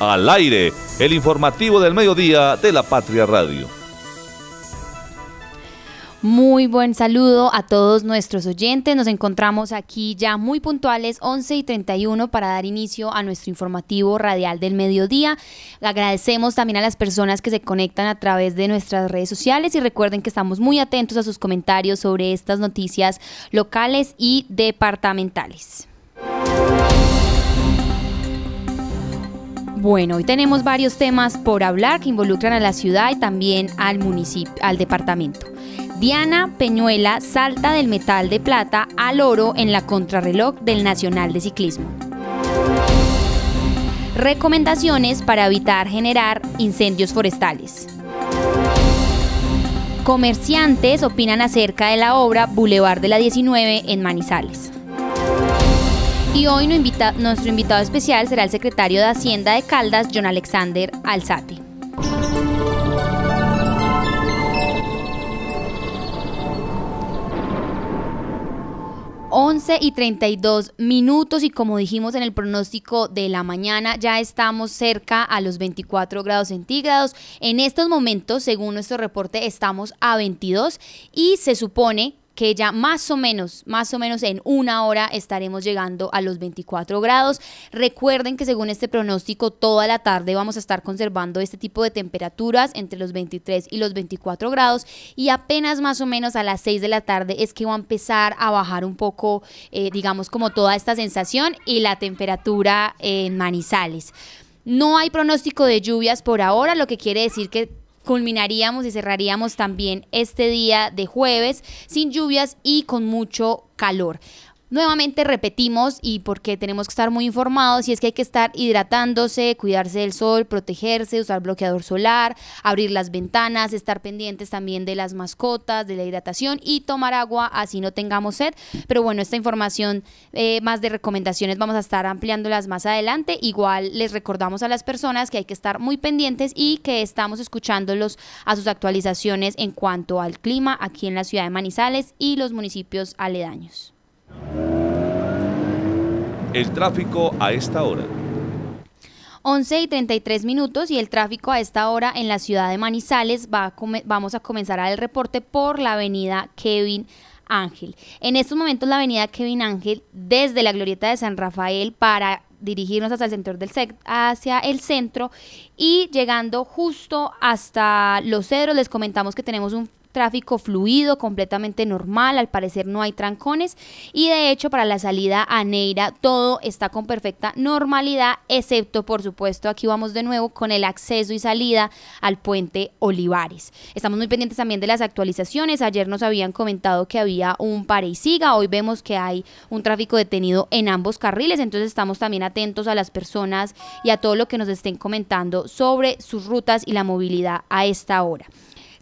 Al aire, el informativo del mediodía de la Patria Radio. Muy buen saludo a todos nuestros oyentes. Nos encontramos aquí ya muy puntuales, 11 y 31, para dar inicio a nuestro informativo radial del mediodía. Agradecemos también a las personas que se conectan a través de nuestras redes sociales y recuerden que estamos muy atentos a sus comentarios sobre estas noticias locales y departamentales. Bueno, hoy tenemos varios temas por hablar que involucran a la ciudad y también al municipio, al departamento. Diana Peñuela salta del metal de plata al oro en la contrarreloj del Nacional de Ciclismo. Recomendaciones para evitar generar incendios forestales. Comerciantes opinan acerca de la obra Boulevard de la 19 en Manizales. Y hoy nuestro invitado especial será el secretario de Hacienda de Caldas, John Alexander Alzate. Once y 32 minutos y como dijimos en el pronóstico de la mañana ya estamos cerca a los 24 grados centígrados. En estos momentos, según nuestro reporte, estamos a 22 y se supone que ya más o menos, más o menos en una hora estaremos llegando a los 24 grados. Recuerden que según este pronóstico, toda la tarde vamos a estar conservando este tipo de temperaturas entre los 23 y los 24 grados y apenas más o menos a las 6 de la tarde es que va a empezar a bajar un poco, eh, digamos, como toda esta sensación y la temperatura en Manizales. No hay pronóstico de lluvias por ahora, lo que quiere decir que culminaríamos y cerraríamos también este día de jueves sin lluvias y con mucho calor. Nuevamente repetimos y porque tenemos que estar muy informados y es que hay que estar hidratándose, cuidarse del sol, protegerse, usar bloqueador solar, abrir las ventanas, estar pendientes también de las mascotas, de la hidratación y tomar agua así no tengamos sed. Pero bueno, esta información eh, más de recomendaciones vamos a estar ampliándolas más adelante. Igual les recordamos a las personas que hay que estar muy pendientes y que estamos escuchándolos a sus actualizaciones en cuanto al clima aquí en la ciudad de Manizales y los municipios aledaños. El tráfico a esta hora. 11 y 33 minutos y el tráfico a esta hora en la ciudad de Manizales va vamos a comenzar el reporte por la avenida Kevin Ángel. En estos momentos la avenida Kevin Ángel desde la glorieta de San Rafael para dirigirnos el del hacia el centro y llegando justo hasta Los Cedros les comentamos que tenemos un tráfico fluido, completamente normal, al parecer no hay trancones y de hecho para la salida a Neira todo está con perfecta normalidad, excepto por supuesto aquí vamos de nuevo con el acceso y salida al puente Olivares. Estamos muy pendientes también de las actualizaciones, ayer nos habían comentado que había un pare y siga, hoy vemos que hay un tráfico detenido en ambos carriles, entonces estamos también atentos a las personas y a todo lo que nos estén comentando sobre sus rutas y la movilidad a esta hora.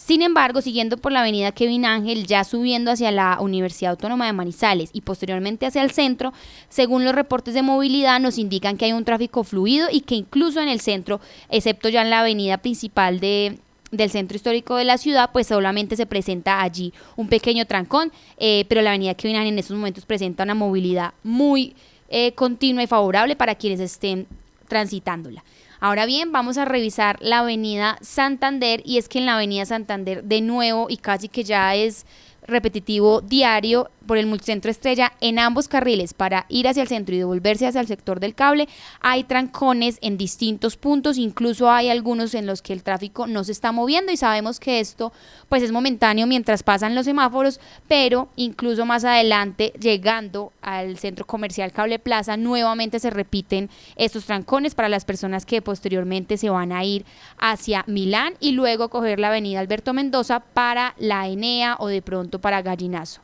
Sin embargo, siguiendo por la avenida Kevin Ángel, ya subiendo hacia la Universidad Autónoma de Manizales y posteriormente hacia el centro, según los reportes de movilidad nos indican que hay un tráfico fluido y que incluso en el centro, excepto ya en la avenida principal de, del centro histórico de la ciudad, pues solamente se presenta allí un pequeño trancón, eh, pero la avenida Kevin Ángel en estos momentos presenta una movilidad muy eh, continua y favorable para quienes estén transitándola. Ahora bien, vamos a revisar la avenida Santander y es que en la avenida Santander de nuevo y casi que ya es repetitivo diario por el multicentro Estrella en ambos carriles para ir hacia el centro y devolverse hacia el sector del cable. Hay trancones en distintos puntos, incluso hay algunos en los que el tráfico no se está moviendo y sabemos que esto pues es momentáneo mientras pasan los semáforos, pero incluso más adelante llegando al centro comercial Cable Plaza nuevamente se repiten estos trancones para las personas que posteriormente se van a ir hacia Milán y luego coger la avenida Alberto Mendoza para la Enea o de pronto para Gallinazo.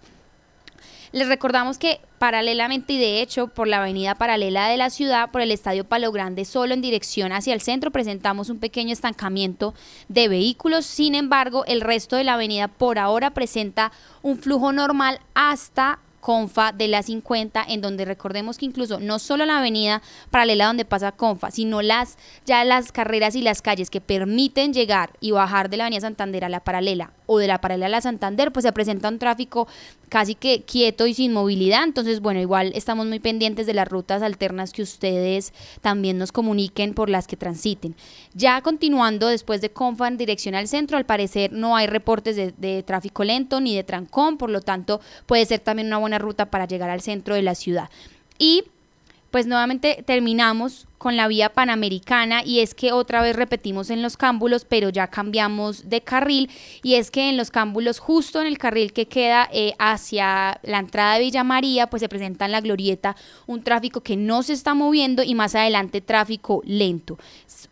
Les recordamos que paralelamente y de hecho por la avenida paralela de la ciudad, por el Estadio Palo Grande, solo en dirección hacia el centro, presentamos un pequeño estancamiento de vehículos. Sin embargo, el resto de la avenida por ahora presenta un flujo normal hasta Confa de la 50, en donde recordemos que incluso no solo la avenida paralela donde pasa Confa, sino las ya las carreras y las calles que permiten llegar y bajar de la avenida Santander a la paralela o de la paralela a la Santander, pues se presenta un tráfico casi que quieto y sin movilidad. Entonces, bueno, igual estamos muy pendientes de las rutas alternas que ustedes también nos comuniquen por las que transiten. Ya continuando después de Confa en dirección al centro, al parecer no hay reportes de, de tráfico lento ni de trancón, por lo tanto puede ser también una buena ruta para llegar al centro de la ciudad. Y pues nuevamente terminamos con la vía panamericana y es que otra vez repetimos en los cámbulos, pero ya cambiamos de carril y es que en los cámbulos, justo en el carril que queda eh, hacia la entrada de Villa María, pues se presenta en la glorieta un tráfico que no se está moviendo y más adelante tráfico lento.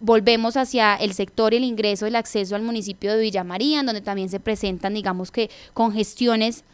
Volvemos hacia el sector el ingreso, el acceso al municipio de Villa María, en donde también se presentan, digamos que, congestiones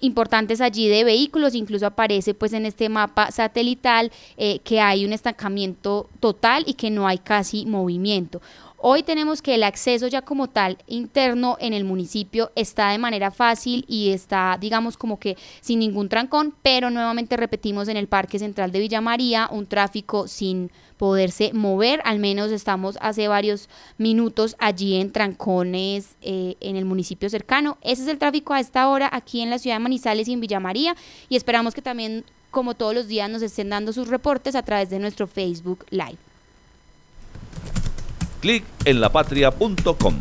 importantes allí de vehículos, incluso aparece pues en este mapa satelital eh, que hay un estancamiento total y que no hay casi movimiento. Hoy tenemos que el acceso ya como tal interno en el municipio está de manera fácil y está, digamos, como que sin ningún trancón, pero nuevamente repetimos en el Parque Central de Villa María un tráfico sin poderse mover, al menos estamos hace varios minutos allí en trancones eh, en el municipio cercano. Ese es el tráfico a esta hora aquí en la ciudad de Manizales y en Villa María y esperamos que también, como todos los días, nos estén dando sus reportes a través de nuestro Facebook Live clic en lapatria.com.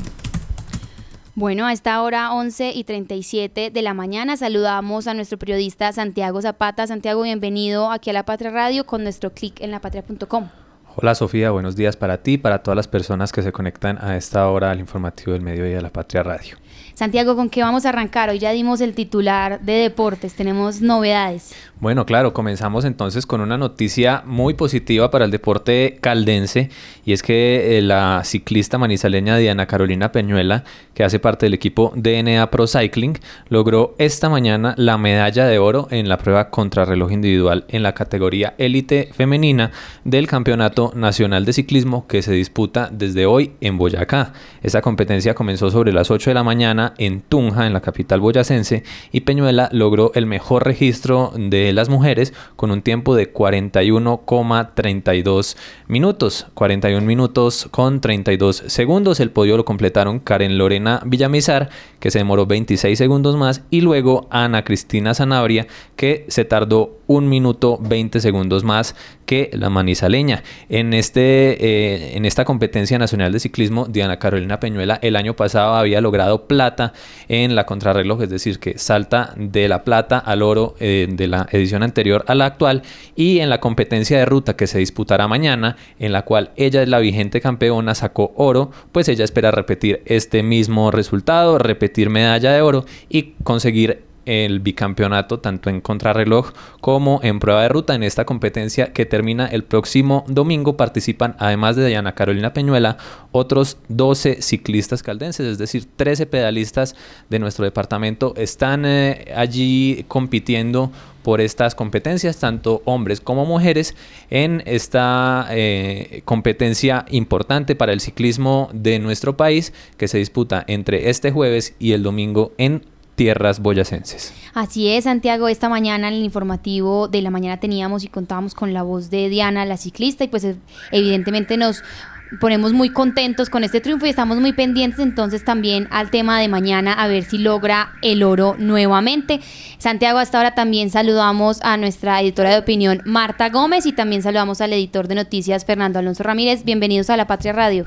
Bueno, a esta hora 11 y 37 de la mañana saludamos a nuestro periodista Santiago Zapata. Santiago, bienvenido aquí a La Patria Radio con nuestro clic en lapatria.com. Hola Sofía, buenos días para ti y para todas las personas que se conectan a esta hora al informativo del mediodía de La Patria Radio. Santiago, ¿con qué vamos a arrancar? Hoy ya dimos el titular de deportes, tenemos novedades. Bueno, claro, comenzamos entonces con una noticia muy positiva para el deporte caldense y es que eh, la ciclista manizaleña Diana Carolina Peñuela, que hace parte del equipo DNA Pro Cycling, logró esta mañana la medalla de oro en la prueba contrarreloj individual en la categoría élite femenina del Campeonato Nacional de Ciclismo que se disputa desde hoy en Boyacá. Esta competencia comenzó sobre las 8 de la mañana en Tunja, en la capital boyacense, y Peñuela logró el mejor registro de las mujeres con un tiempo de 41,32 minutos. 41 minutos con 32 segundos. El podio lo completaron Karen Lorena Villamizar, que se demoró 26 segundos más, y luego Ana Cristina Sanabria, que se tardó un minuto 20 segundos más que la manizaleña. En, este, eh, en esta competencia nacional de ciclismo, Diana Carolina Peñuela el año pasado había logrado plata en la contrarreloj, es decir, que salta de la plata al oro eh, de la edición anterior a la actual y en la competencia de ruta que se disputará mañana, en la cual ella es la vigente campeona, sacó oro, pues ella espera repetir este mismo resultado, repetir medalla de oro y conseguir el bicampeonato tanto en contrarreloj como en prueba de ruta en esta competencia que termina el próximo domingo. Participan, además de Diana Carolina Peñuela, otros 12 ciclistas caldenses, es decir, 13 pedalistas de nuestro departamento están eh, allí compitiendo por estas competencias, tanto hombres como mujeres, en esta eh, competencia importante para el ciclismo de nuestro país que se disputa entre este jueves y el domingo en tierras boyacenses. Así es, Santiago, esta mañana en el informativo de la mañana teníamos y contábamos con la voz de Diana, la ciclista, y pues eh, evidentemente nos ponemos muy contentos con este triunfo y estamos muy pendientes entonces también al tema de mañana a ver si logra el oro nuevamente. Santiago, hasta ahora también saludamos a nuestra editora de opinión Marta Gómez y también saludamos al editor de noticias Fernando Alonso Ramírez. Bienvenidos a La Patria Radio.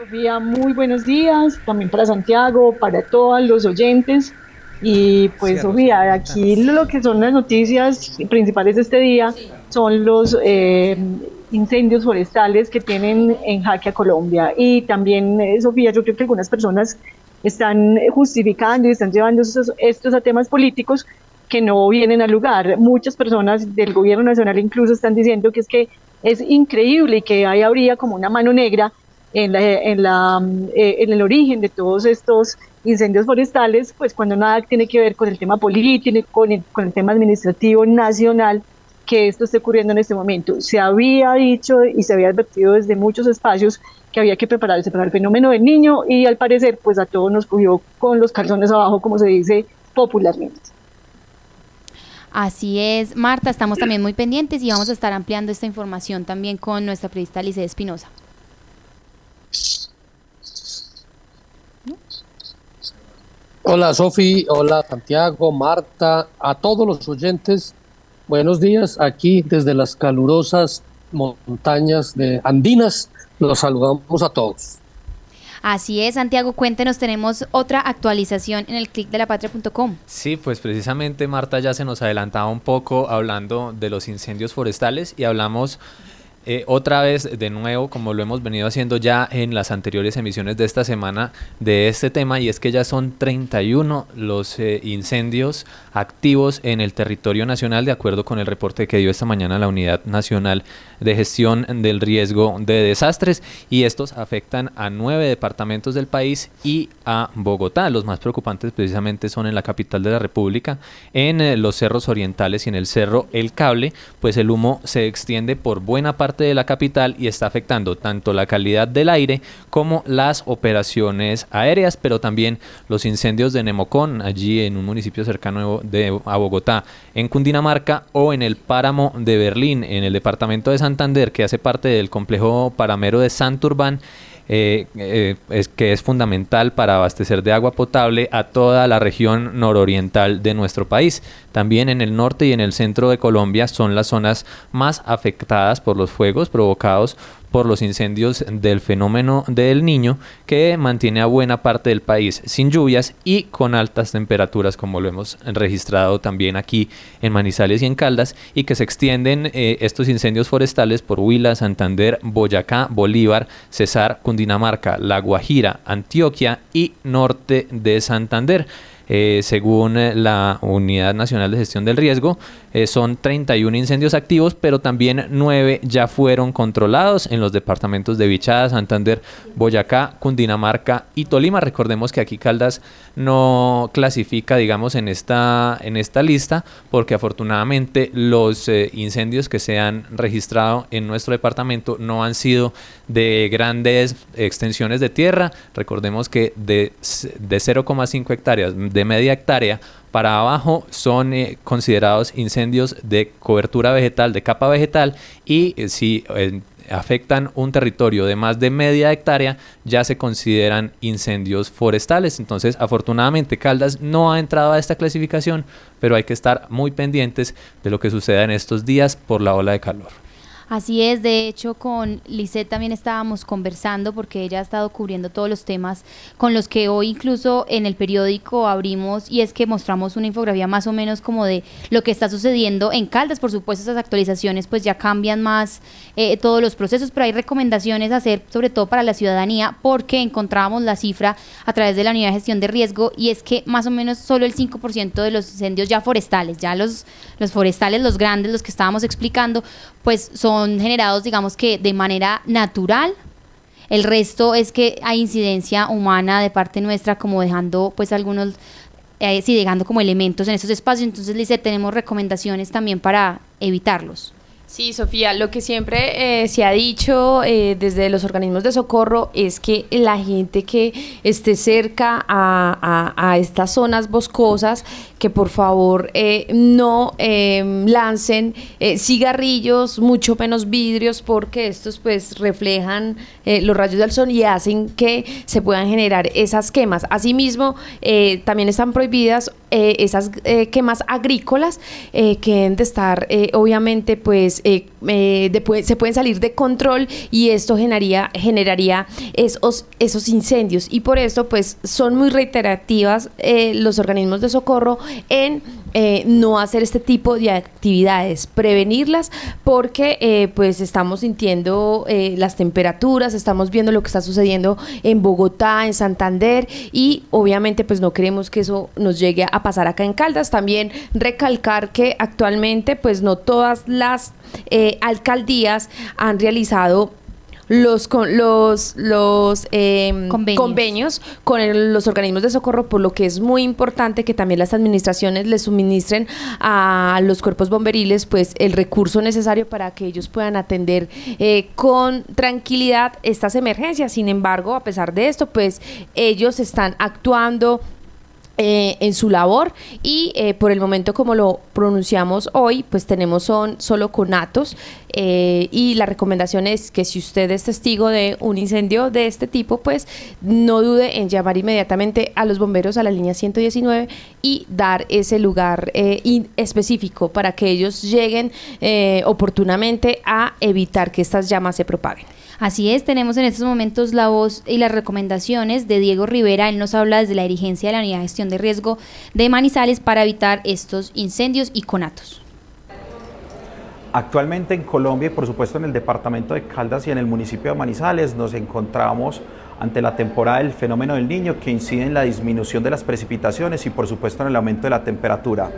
Sofía, muy buenos días, también para Santiago, para todos los oyentes. Y pues Sofía, aquí lo que son las noticias principales de este día son los eh, incendios forestales que tienen en jaque a Colombia. Y también, eh, Sofía, yo creo que algunas personas están justificando y están llevando estos, estos a temas políticos que no vienen al lugar. Muchas personas del gobierno nacional incluso están diciendo que es que es increíble y que ahí habría como una mano negra en, la, en, la, eh, en el origen de todos estos incendios forestales, pues cuando nada tiene que ver con el tema político, con el, con el tema administrativo nacional que esto esté ocurriendo en este momento. Se había dicho y se había advertido desde muchos espacios que había que prepararse para el fenómeno del niño y al parecer pues a todos nos cogió con los calzones abajo, como se dice popularmente. Así es, Marta, estamos también muy pendientes y vamos a estar ampliando esta información también con nuestra periodista Lice Espinosa. Hola Sofi, hola Santiago, Marta, a todos los oyentes, buenos días aquí desde las calurosas montañas de Andinas, los saludamos a todos. Así es, Santiago, cuéntenos, tenemos otra actualización en el clic de la patria.com. Sí, pues precisamente Marta ya se nos adelantaba un poco hablando de los incendios forestales y hablamos eh, otra vez, de nuevo, como lo hemos venido haciendo ya en las anteriores emisiones de esta semana de este tema, y es que ya son 31 los eh, incendios activos en el territorio nacional, de acuerdo con el reporte que dio esta mañana la Unidad Nacional de Gestión del Riesgo de Desastres, y estos afectan a nueve departamentos del país y a Bogotá. Los más preocupantes precisamente son en la capital de la República, en eh, los cerros orientales y en el cerro El Cable, pues el humo se extiende por buena parte de la capital y está afectando tanto la calidad del aire como las operaciones aéreas, pero también los incendios de Nemocón, allí en un municipio cercano de, a Bogotá, en Cundinamarca o en el páramo de Berlín, en el departamento de Santander, que hace parte del complejo paramero de Santurbán eh, eh, es, que es fundamental para abastecer de agua potable a toda la región nororiental de nuestro país. También en el norte y en el centro de Colombia son las zonas más afectadas por los fuegos provocados por los incendios del fenómeno del niño que mantiene a buena parte del país sin lluvias y con altas temperaturas como lo hemos registrado también aquí en Manizales y en Caldas y que se extienden eh, estos incendios forestales por Huila, Santander, Boyacá, Bolívar, Cesar, Cundinamarca, La Guajira, Antioquia y norte de Santander. Eh, según la Unidad Nacional de Gestión del Riesgo, eh, son 31 incendios activos, pero también 9 ya fueron controlados en los departamentos de Vichada, Santander, Boyacá, Cundinamarca y Tolima. Recordemos que aquí Caldas no clasifica, digamos, en esta, en esta lista, porque afortunadamente los incendios que se han registrado en nuestro departamento no han sido de grandes extensiones de tierra. Recordemos que de, de 0,5 hectáreas, de media hectárea para abajo son eh, considerados incendios de cobertura vegetal, de capa vegetal, y eh, si eh, afectan un territorio de más de media hectárea, ya se consideran incendios forestales. Entonces, afortunadamente, Caldas no ha entrado a esta clasificación, pero hay que estar muy pendientes de lo que suceda en estos días por la ola de calor. Así es, de hecho con Lisette también estábamos conversando porque ella ha estado cubriendo todos los temas con los que hoy incluso en el periódico abrimos y es que mostramos una infografía más o menos como de lo que está sucediendo en Caldas. Por supuesto, esas actualizaciones pues ya cambian más eh, todos los procesos, pero hay recomendaciones a hacer sobre todo para la ciudadanía porque encontrábamos la cifra a través de la unidad de gestión de riesgo y es que más o menos solo el 5% de los incendios ya forestales, ya los, los forestales, los grandes, los que estábamos explicando, pues son son generados, digamos que de manera natural. El resto es que hay incidencia humana de parte nuestra, como dejando pues algunos, eh, sí, dejando como elementos en estos espacios. Entonces, dice, tenemos recomendaciones también para evitarlos. Sí, Sofía, lo que siempre eh, se ha dicho eh, desde los organismos de socorro es que la gente que esté cerca a, estas zonas boscosas, que por favor eh, no em, lancen cigarrillos, mucho menos vidrios, porque estos pues reflejan los rayos del sol y hacen que se puedan generar esas quemas. Asimismo, también están prohibidas esas quemas agrícolas que deben de estar obviamente pues eh, eh, se pueden salir de control y esto generaría, generaría esos, esos incendios. Y por esto, pues, son muy reiterativas eh, los organismos de socorro en no hacer este tipo de actividades, prevenirlas, porque pues estamos sintiendo las temperaturas, estamos viendo lo que está sucediendo en Bogotá, en Santander, y obviamente pues no queremos que eso nos llegue a pasar acá en Caldas. También recalcar que actualmente pues no todas las eh, alcaldías han realizado los con los los em, convenios. con los organismos de socorro por lo que es muy importante que también las administraciones les suministren a los cuerpos bomberiles pues el recurso necesario para que ellos puedan atender eh, con tranquilidad estas emergencias sin embargo a pesar de esto pues ellos están actuando eh, en su labor y eh, por el momento como lo pronunciamos hoy pues tenemos son solo conatos eh, y la recomendación es que si usted es testigo de un incendio de este tipo pues no dude en llamar inmediatamente a los bomberos a la línea 119 y dar ese lugar específico para que ellos lleguen oportunamente a evitar que estas llamas se propaguen. Así es, tenemos en estos momentos la voz y las recomendaciones de Diego Rivera. Él nos habla desde la dirigencia de la Unidad de Gestión de Riesgo de Manizales para evitar estos incendios y conatos. Actualmente en Colombia y por supuesto en el departamento de Caldas y en el municipio de Manizales nos encontramos ante la temporada del fenómeno del niño que incide en la disminución de las precipitaciones y por supuesto en el aumento de la temperatura.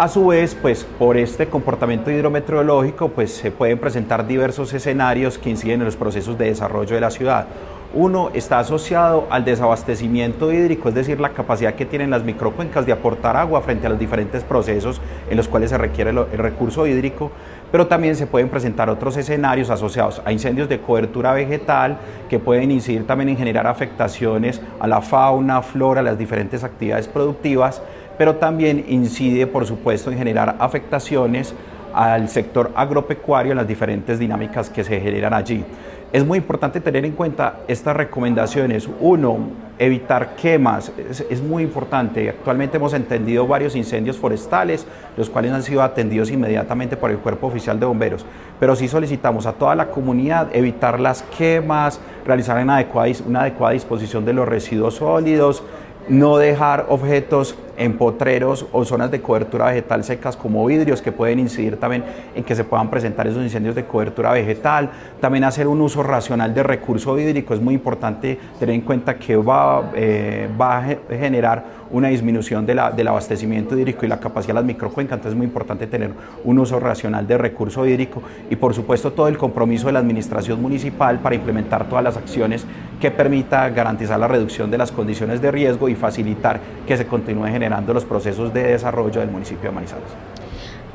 A su vez, pues por este comportamiento hidrometeorológico, pues se pueden presentar diversos escenarios que inciden en los procesos de desarrollo de la ciudad. Uno está asociado al desabastecimiento hídrico, es decir, la capacidad que tienen las microcuencas de aportar agua frente a los diferentes procesos en los cuales se requiere el recurso hídrico, pero también se pueden presentar otros escenarios asociados a incendios de cobertura vegetal que pueden incidir también en generar afectaciones a la fauna, flora, las diferentes actividades productivas pero también incide, por supuesto, en generar afectaciones al sector agropecuario en las diferentes dinámicas que se generan allí. Es muy importante tener en cuenta estas recomendaciones. Uno, evitar quemas, es, muy importante. Actualmente hemos entendido varios incendios forestales, los cuales han sido atendidos inmediatamente por el Cuerpo Oficial de Bomberos, pero sí solicitamos a toda la comunidad evitar las quemas, realizar una adecuada, una adecuada disposición de los residuos sólidos, no dejar objetos en potreros o zonas de cobertura vegetal secas como vidrios que pueden incidir también en que se puedan presentar esos incendios de cobertura vegetal. También hacer un uso racional de recurso hídrico es muy importante tener en cuenta que va, eh, va a generar una disminución de la, del abastecimiento hídrico y la capacidad de las microcuencas, entonces es muy importante tener un uso racional de recurso hídrico y por supuesto todo el compromiso de la administración municipal para implementar todas las acciones que permita garantizar la reducción de las condiciones de riesgo y facilitar que se continúe generando los procesos de desarrollo del municipio de Manizales.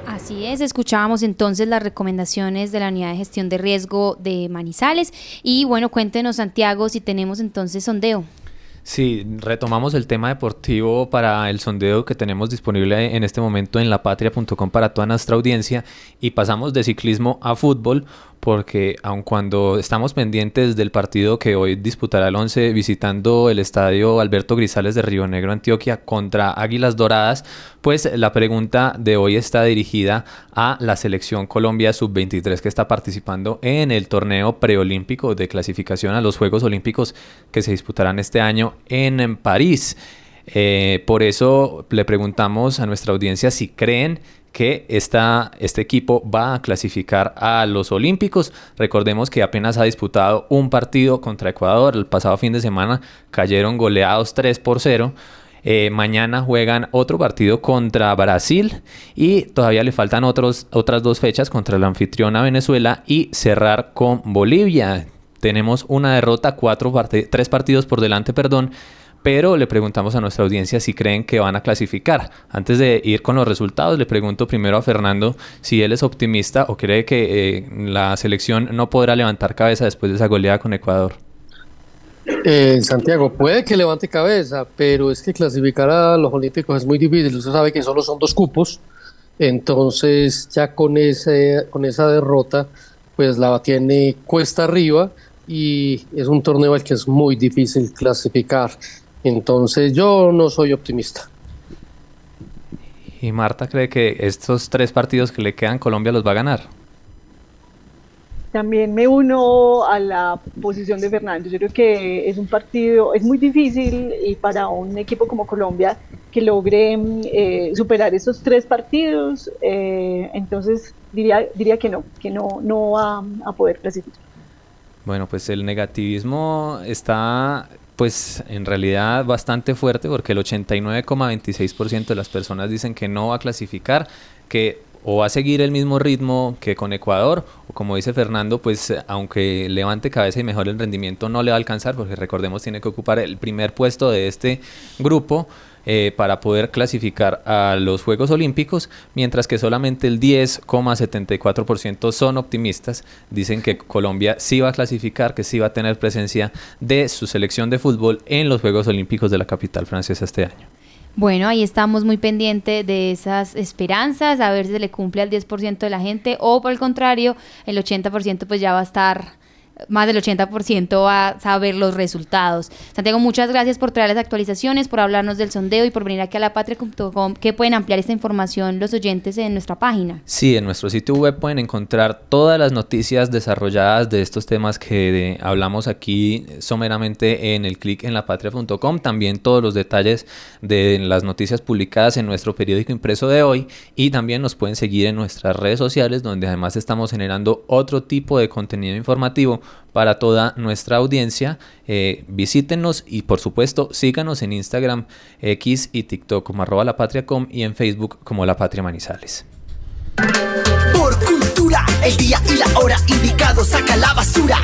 Así es, escuchábamos entonces las recomendaciones de la unidad de gestión de riesgo de Manizales y bueno, cuéntenos Santiago si tenemos entonces sondeo. Sí, retomamos el tema deportivo para el sondeo que tenemos disponible en este momento en lapatria.com para toda nuestra audiencia y pasamos de ciclismo a fútbol porque aun cuando estamos pendientes del partido que hoy disputará el 11 visitando el estadio Alberto Grisales de Río Negro, Antioquia, contra Águilas Doradas, pues la pregunta de hoy está dirigida a la selección Colombia Sub-23 que está participando en el torneo preolímpico de clasificación a los Juegos Olímpicos que se disputarán este año en París. Eh, por eso le preguntamos a nuestra audiencia si creen que esta, este equipo va a clasificar a los Olímpicos. Recordemos que apenas ha disputado un partido contra Ecuador. El pasado fin de semana cayeron goleados 3 por 0. Eh, mañana juegan otro partido contra Brasil y todavía le faltan otros, otras dos fechas contra la anfitriona Venezuela y cerrar con Bolivia. Tenemos una derrota, cuatro tres partidos por delante, perdón pero le preguntamos a nuestra audiencia si creen que van a clasificar. Antes de ir con los resultados, le pregunto primero a Fernando si él es optimista o cree que eh, la selección no podrá levantar cabeza después de esa goleada con Ecuador. Eh, Santiago, puede que levante cabeza, pero es que clasificar a los Olímpicos es muy difícil. Usted sabe que solo son dos cupos, entonces ya con, ese, con esa derrota, pues la tiene cuesta arriba y es un torneo al que es muy difícil clasificar. Entonces yo no soy optimista. ¿Y Marta cree que estos tres partidos que le quedan Colombia los va a ganar? También me uno a la posición de Fernando. Yo creo que es un partido, es muy difícil y para un equipo como Colombia que logre eh, superar esos tres partidos, eh, entonces diría, diría que no, que no, no va a poder clasificar. Bueno, pues el negativismo está pues en realidad bastante fuerte porque el 89,26% de las personas dicen que no va a clasificar, que o va a seguir el mismo ritmo que con Ecuador, o como dice Fernando, pues aunque levante cabeza y mejore el rendimiento, no le va a alcanzar, porque recordemos tiene que ocupar el primer puesto de este grupo. Eh, para poder clasificar a los Juegos Olímpicos, mientras que solamente el 10,74% son optimistas, dicen que Colombia sí va a clasificar, que sí va a tener presencia de su selección de fútbol en los Juegos Olímpicos de la capital francesa este año. Bueno, ahí estamos muy pendientes de esas esperanzas, a ver si se le cumple al 10% de la gente o por el contrario, el 80% pues ya va a estar más del 80% a saber los resultados. Santiago, muchas gracias por traer las actualizaciones, por hablarnos del sondeo y por venir aquí a la patria.com, que pueden ampliar esta información los oyentes en nuestra página. Sí, en nuestro sitio web pueden encontrar todas las noticias desarrolladas de estos temas que hablamos aquí someramente en el clic en lapatria.com, también todos los detalles de las noticias publicadas en nuestro periódico impreso de hoy y también nos pueden seguir en nuestras redes sociales donde además estamos generando otro tipo de contenido informativo para toda nuestra audiencia. Eh, visítenos y por supuesto síganos en Instagram, X y TikTok como arroba la patria.com y en Facebook como la patria manizales. Por cultura, el día y la hora indicado, saca la basura.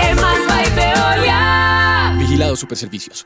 Vigilado Superservicios.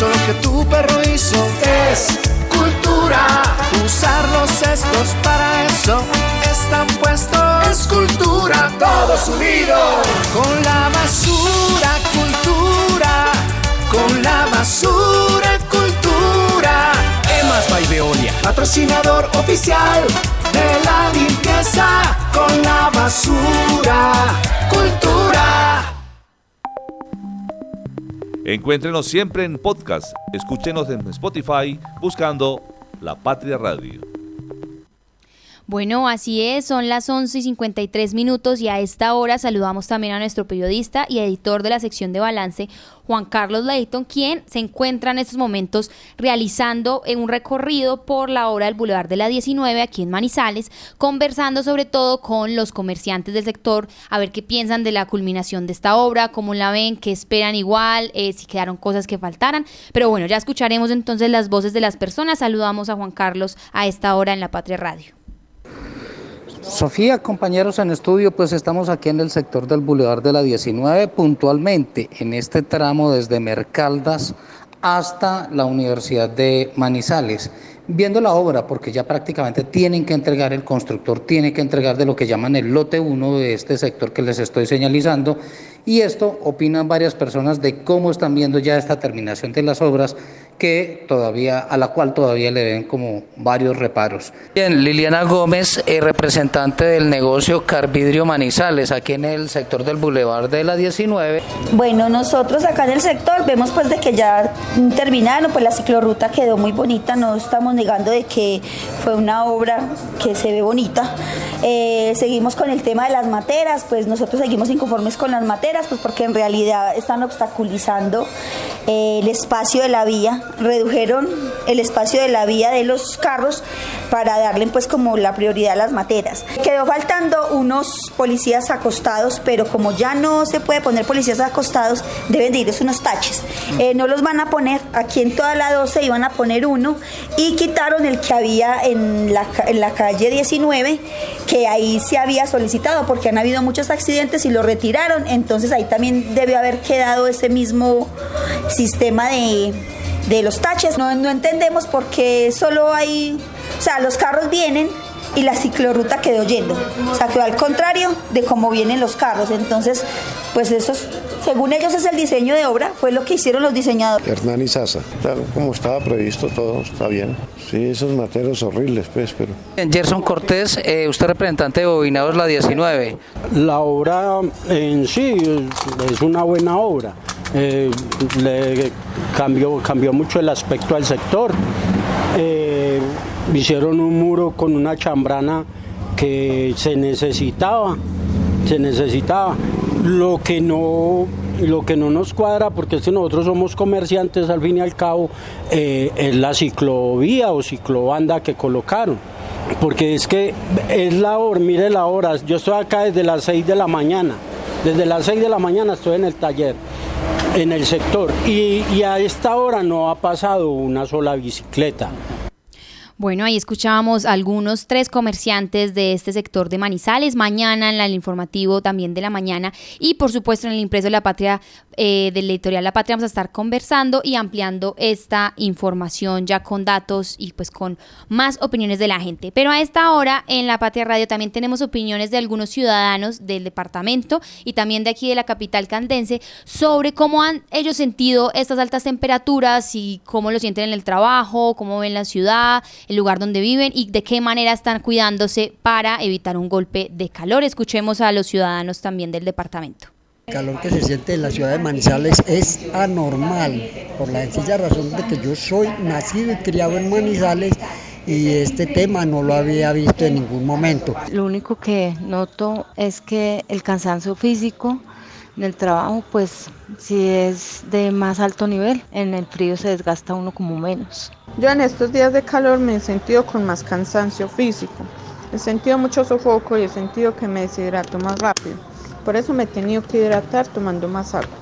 Piso lo que tu perro hizo es cultura. Usar los cestos para eso están puestos. Es cultura, todos unidos. Con la basura cultura. Con la basura cultura. Emas by Veolia, patrocinador oficial de la limpieza. Con la basura cultura. Encuéntrenos siempre en podcast. Escúchenos en Spotify buscando La Patria Radio. Bueno, así es, son las 11 y 53 minutos y a esta hora saludamos también a nuestro periodista y editor de la sección de balance, Juan Carlos Leighton, quien se encuentra en estos momentos realizando un recorrido por la obra del Boulevard de la 19 aquí en Manizales, conversando sobre todo con los comerciantes del sector, a ver qué piensan de la culminación de esta obra, cómo la ven, qué esperan igual, eh, si quedaron cosas que faltaran. Pero bueno, ya escucharemos entonces las voces de las personas. Saludamos a Juan Carlos a esta hora en la Patria Radio. Sofía, compañeros en estudio, pues estamos aquí en el sector del Boulevard de la 19, puntualmente en este tramo desde Mercaldas hasta la Universidad de Manizales, viendo la obra, porque ya prácticamente tienen que entregar, el constructor tiene que entregar de lo que llaman el lote 1 de este sector que les estoy señalizando, y esto opinan varias personas de cómo están viendo ya esta terminación de las obras que todavía, a la cual todavía le ven como varios reparos. Bien, Liliana Gómez, eh, representante del negocio Carvidrio Manizales, aquí en el sector del Boulevard de la 19. Bueno, nosotros acá en el sector vemos pues de que ya terminaron, pues la ciclorruta quedó muy bonita, no estamos negando de que fue una obra que se ve bonita. Eh, seguimos con el tema de las materas, pues nosotros seguimos inconformes con las materas, pues porque en realidad están obstaculizando eh, el espacio de la vía redujeron el espacio de la vía de los carros para darle pues como la prioridad a las materas. Quedó faltando unos policías acostados, pero como ya no se puede poner policías acostados, deben de irles unos taches. Eh, no los van a poner, aquí en toda la 12 iban a poner uno y quitaron el que había en la, en la calle 19, que ahí se había solicitado porque han habido muchos accidentes y lo retiraron, entonces ahí también debió haber quedado ese mismo sistema de de los taches. No, no entendemos por qué solo hay, o sea, los carros vienen y la ciclorruta quedó yendo. O sea, quedó al contrario de cómo vienen los carros. Entonces, pues eso, según ellos es el diseño de obra, fue lo que hicieron los diseñadores. Hernán y Sasa, como estaba previsto todo, está bien. Sí, esos materos horribles, pues, pero... Gerson Cortés, eh, usted representante de Bobinados La 19. La obra en sí es una buena obra. Eh, le cambió, cambió mucho el aspecto al sector. Eh, hicieron un muro con una chambrana que se necesitaba, se necesitaba. Lo que no, lo que no nos cuadra, porque si nosotros somos comerciantes al fin y al cabo, eh, es la ciclovía o ciclobanda que colocaron. Porque es que es la hora, mire la hora, yo estoy acá desde las 6 de la mañana, desde las 6 de la mañana estoy en el taller en el sector y, a esta hora no ha pasado una sola bicicleta. Bueno, ahí escuchábamos algunos tres comerciantes de este sector de Manizales. Mañana en el informativo también de la mañana y por supuesto en el impreso de la Patria, eh, del editorial La Patria, vamos a estar conversando y ampliando esta información ya con datos y pues con más opiniones de la gente. Pero a esta hora en La Patria Radio también tenemos opiniones de algunos ciudadanos del departamento y también de aquí de la capital candense sobre cómo han ellos sentido estas altas temperaturas y cómo lo sienten en el trabajo, cómo ven la ciudad el lugar donde viven y de qué manera están cuidándose para evitar un golpe de calor. Escuchemos a los ciudadanos también del departamento. El calor que se siente en la ciudad de Manizales es anormal, por la sencilla razón de que yo soy nacido y criado en Manizales y este tema no lo había visto en ningún momento. Lo único que noto es que el cansancio físico en el trabajo, pues si es de más alto nivel, en el frío se desgasta uno como menos. Yo en estos días de calor me he sentido con más cansancio físico. He sentido mucho sofoco y he sentido que me deshidrato más rápido. Por eso me he tenido que hidratar tomando más agua.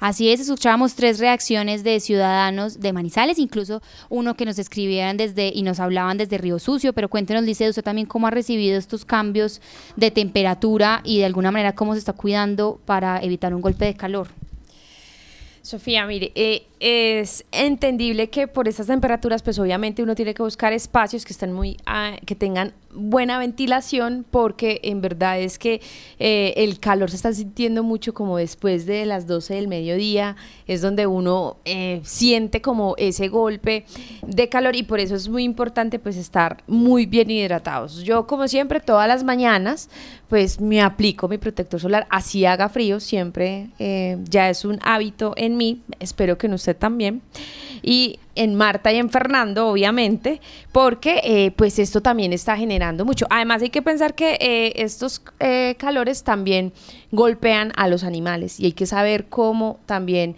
Así es, escuchábamos tres reacciones de ciudadanos de Manizales, incluso uno que nos escribían desde y nos hablaban desde Río Sucio, pero cuéntenos, Liceo, usted también cómo ha recibido estos cambios de temperatura y de alguna manera cómo se está cuidando para evitar un golpe de calor. Sofía, mire, eh, es entendible que por esas temperaturas, pues obviamente uno tiene que buscar espacios que estén muy, ah, que tengan buena ventilación, porque en verdad es que eh, el calor se está sintiendo mucho como después de las 12 del mediodía, es donde uno eh, siente como ese golpe de calor y por eso es muy importante pues estar muy bien hidratados. Yo como siempre todas las mañanas pues me aplico mi protector solar, así haga frío, siempre eh, ya es un hábito en mí, espero que no usted también. Y en Marta y en Fernando, obviamente, porque eh, pues esto también está generando mucho. Además hay que pensar que eh, estos eh, calores también golpean a los animales y hay que saber cómo también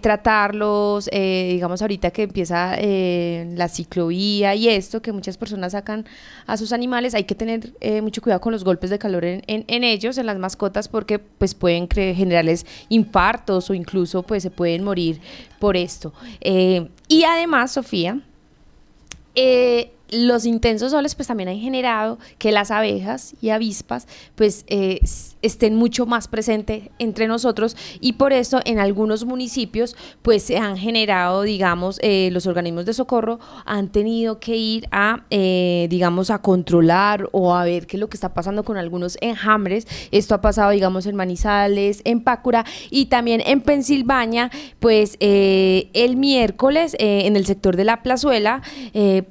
tratarlos, digamos ahorita que empieza la ciclovía y esto, que muchas personas sacan a sus animales, hay que tener mucho cuidado con los golpes de calor en, ellos, en las mascotas, porque pues pueden generarles infartos o incluso pues se pueden morir por esto. Y además, Sofía, eh, los intensos soles pues también han generado que las abejas y avispas pues eh, estén mucho más presentes entre nosotros y por eso en algunos municipios pues se han generado digamos eh, los organismos de socorro han tenido que ir a eh, digamos a controlar o a ver qué es lo que está pasando con algunos enjambres. Esto ha pasado digamos en Manizales en Pácura y también en Pensilvania pues el miércoles en el sector de la plazuela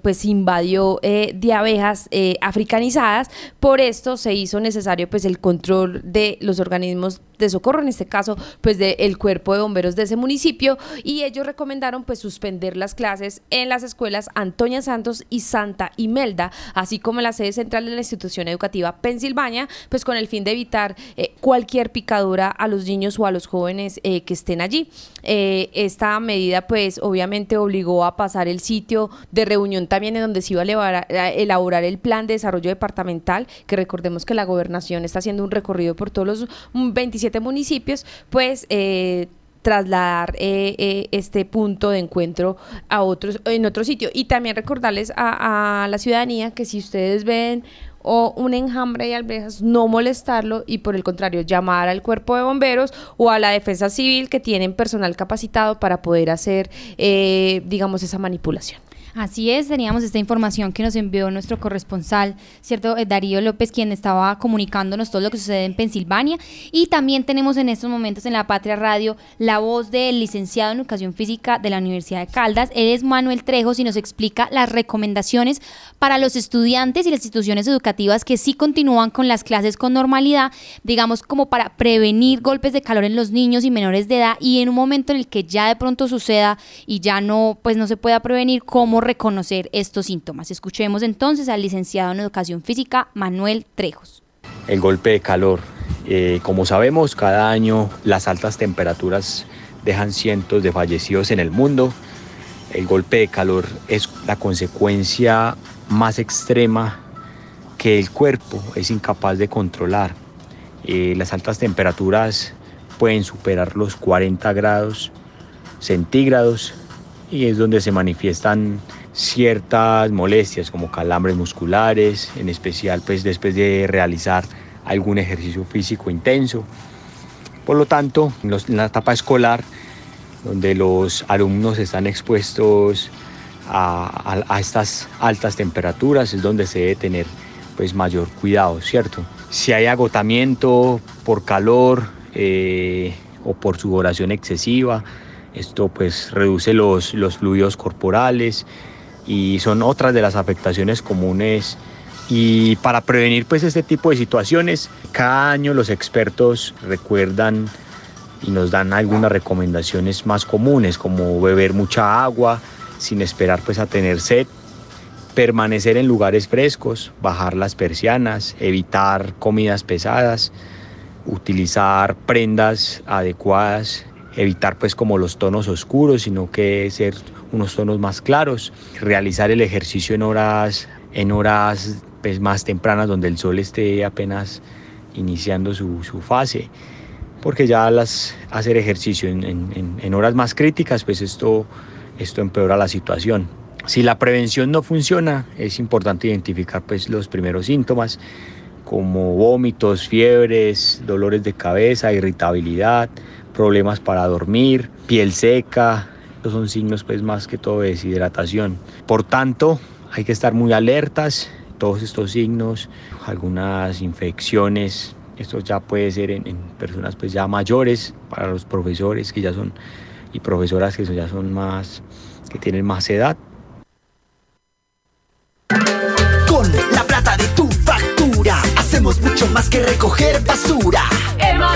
pues invadió eh, de abejas eh, africanizadas. Por esto se hizo necesario pues el control de los organismos de socorro, en este caso pues del cuerpo de bomberos de ese municipio y ellos recomendaron pues suspender las clases en las escuelas Antonia Santos y Santa Imelda, así como la sede central de la institución educativa Pensilvania, pues con el fin de evitar eh, cualquier picadura a los niños o a los jóvenes que estén allí. esta medida pues obviamente obligó a pasar el sitio de reunión también en donde se iba a elaborar el plan de desarrollo departamental, que recordemos que la gobernación está haciendo un recorrido por todos los 27 municipios, pues... Eh, trasladar eh, eh, este punto de encuentro a otros en otro sitio y también recordarles a, la ciudadanía que si ustedes ven o un enjambre de alberjas, no molestarlo y por el contrario, llamar al cuerpo de bomberos o a la defensa civil que tienen personal capacitado para poder hacer, digamos, esa manipulación. Así es, teníamos esta información que nos envió nuestro corresponsal, ¿cierto? Eh, Darío López, quien estaba comunicándonos todo lo que sucede en Pensilvania. Y también tenemos en estos momentos en la Patria Radio la voz del licenciado en Educación Física de la Universidad de Caldas. Él es Manuel Trejos y nos explica las recomendaciones para los estudiantes y las instituciones educativas que sí continúan con las clases con normalidad, digamos como para prevenir golpes de calor en los niños y menores de edad y en un momento en el que ya de pronto suceda y ya no, pues no se pueda prevenir, cómo reconocer estos síntomas. Escuchemos entonces al licenciado en Educación Física, Manuel Trejos. El golpe de calor. Eh, como sabemos, cada año las altas temperaturas dejan cientos de fallecidos en el mundo. El golpe de calor es la consecuencia más extrema que el cuerpo es incapaz de controlar. Eh, las altas temperaturas pueden superar los 40 grados centígrados y es donde se manifiestan ciertas molestias como calambres musculares, en especial pues después de realizar algún ejercicio físico intenso. Por lo tanto, en la etapa escolar, donde los alumnos están expuestos a, estas altas temperaturas, es donde se debe tener pues mayor cuidado, ¿cierto? Si hay agotamiento por calor eh, o por sudoración excesiva, esto pues reduce los, los fluidos corporales y son otras de las afectaciones comunes. Y para prevenir pues este tipo de situaciones, cada año los expertos recuerdan y nos dan algunas recomendaciones más comunes como beber mucha agua sin esperar pues a tener sed, permanecer en lugares frescos, bajar las persianas, evitar comidas pesadas, utilizar prendas adecuadas, evitar pues como los tonos oscuros, sino que ser unos tonos más claros, realizar el ejercicio en horas en horas pues, más tempranas donde el sol esté apenas iniciando su, fase, porque ya las, hacer ejercicio en, horas más críticas, pues esto, esto empeora la situación. Si la prevención no funciona, es importante identificar pues, los primeros síntomas, como vómitos, fiebres, dolores de cabeza, irritabilidad, problemas para dormir, piel seca, estos son signos pues más que todo de deshidratación. Por tanto, hay que estar muy alertas, todos estos signos, algunas infecciones, esto ya puede ser en, personas pues ya mayores, para los profesores que ya son y profesoras que ya son más, que tienen más edad. Con la plata de tu factura, hacemos mucho más que recoger basura. Hemos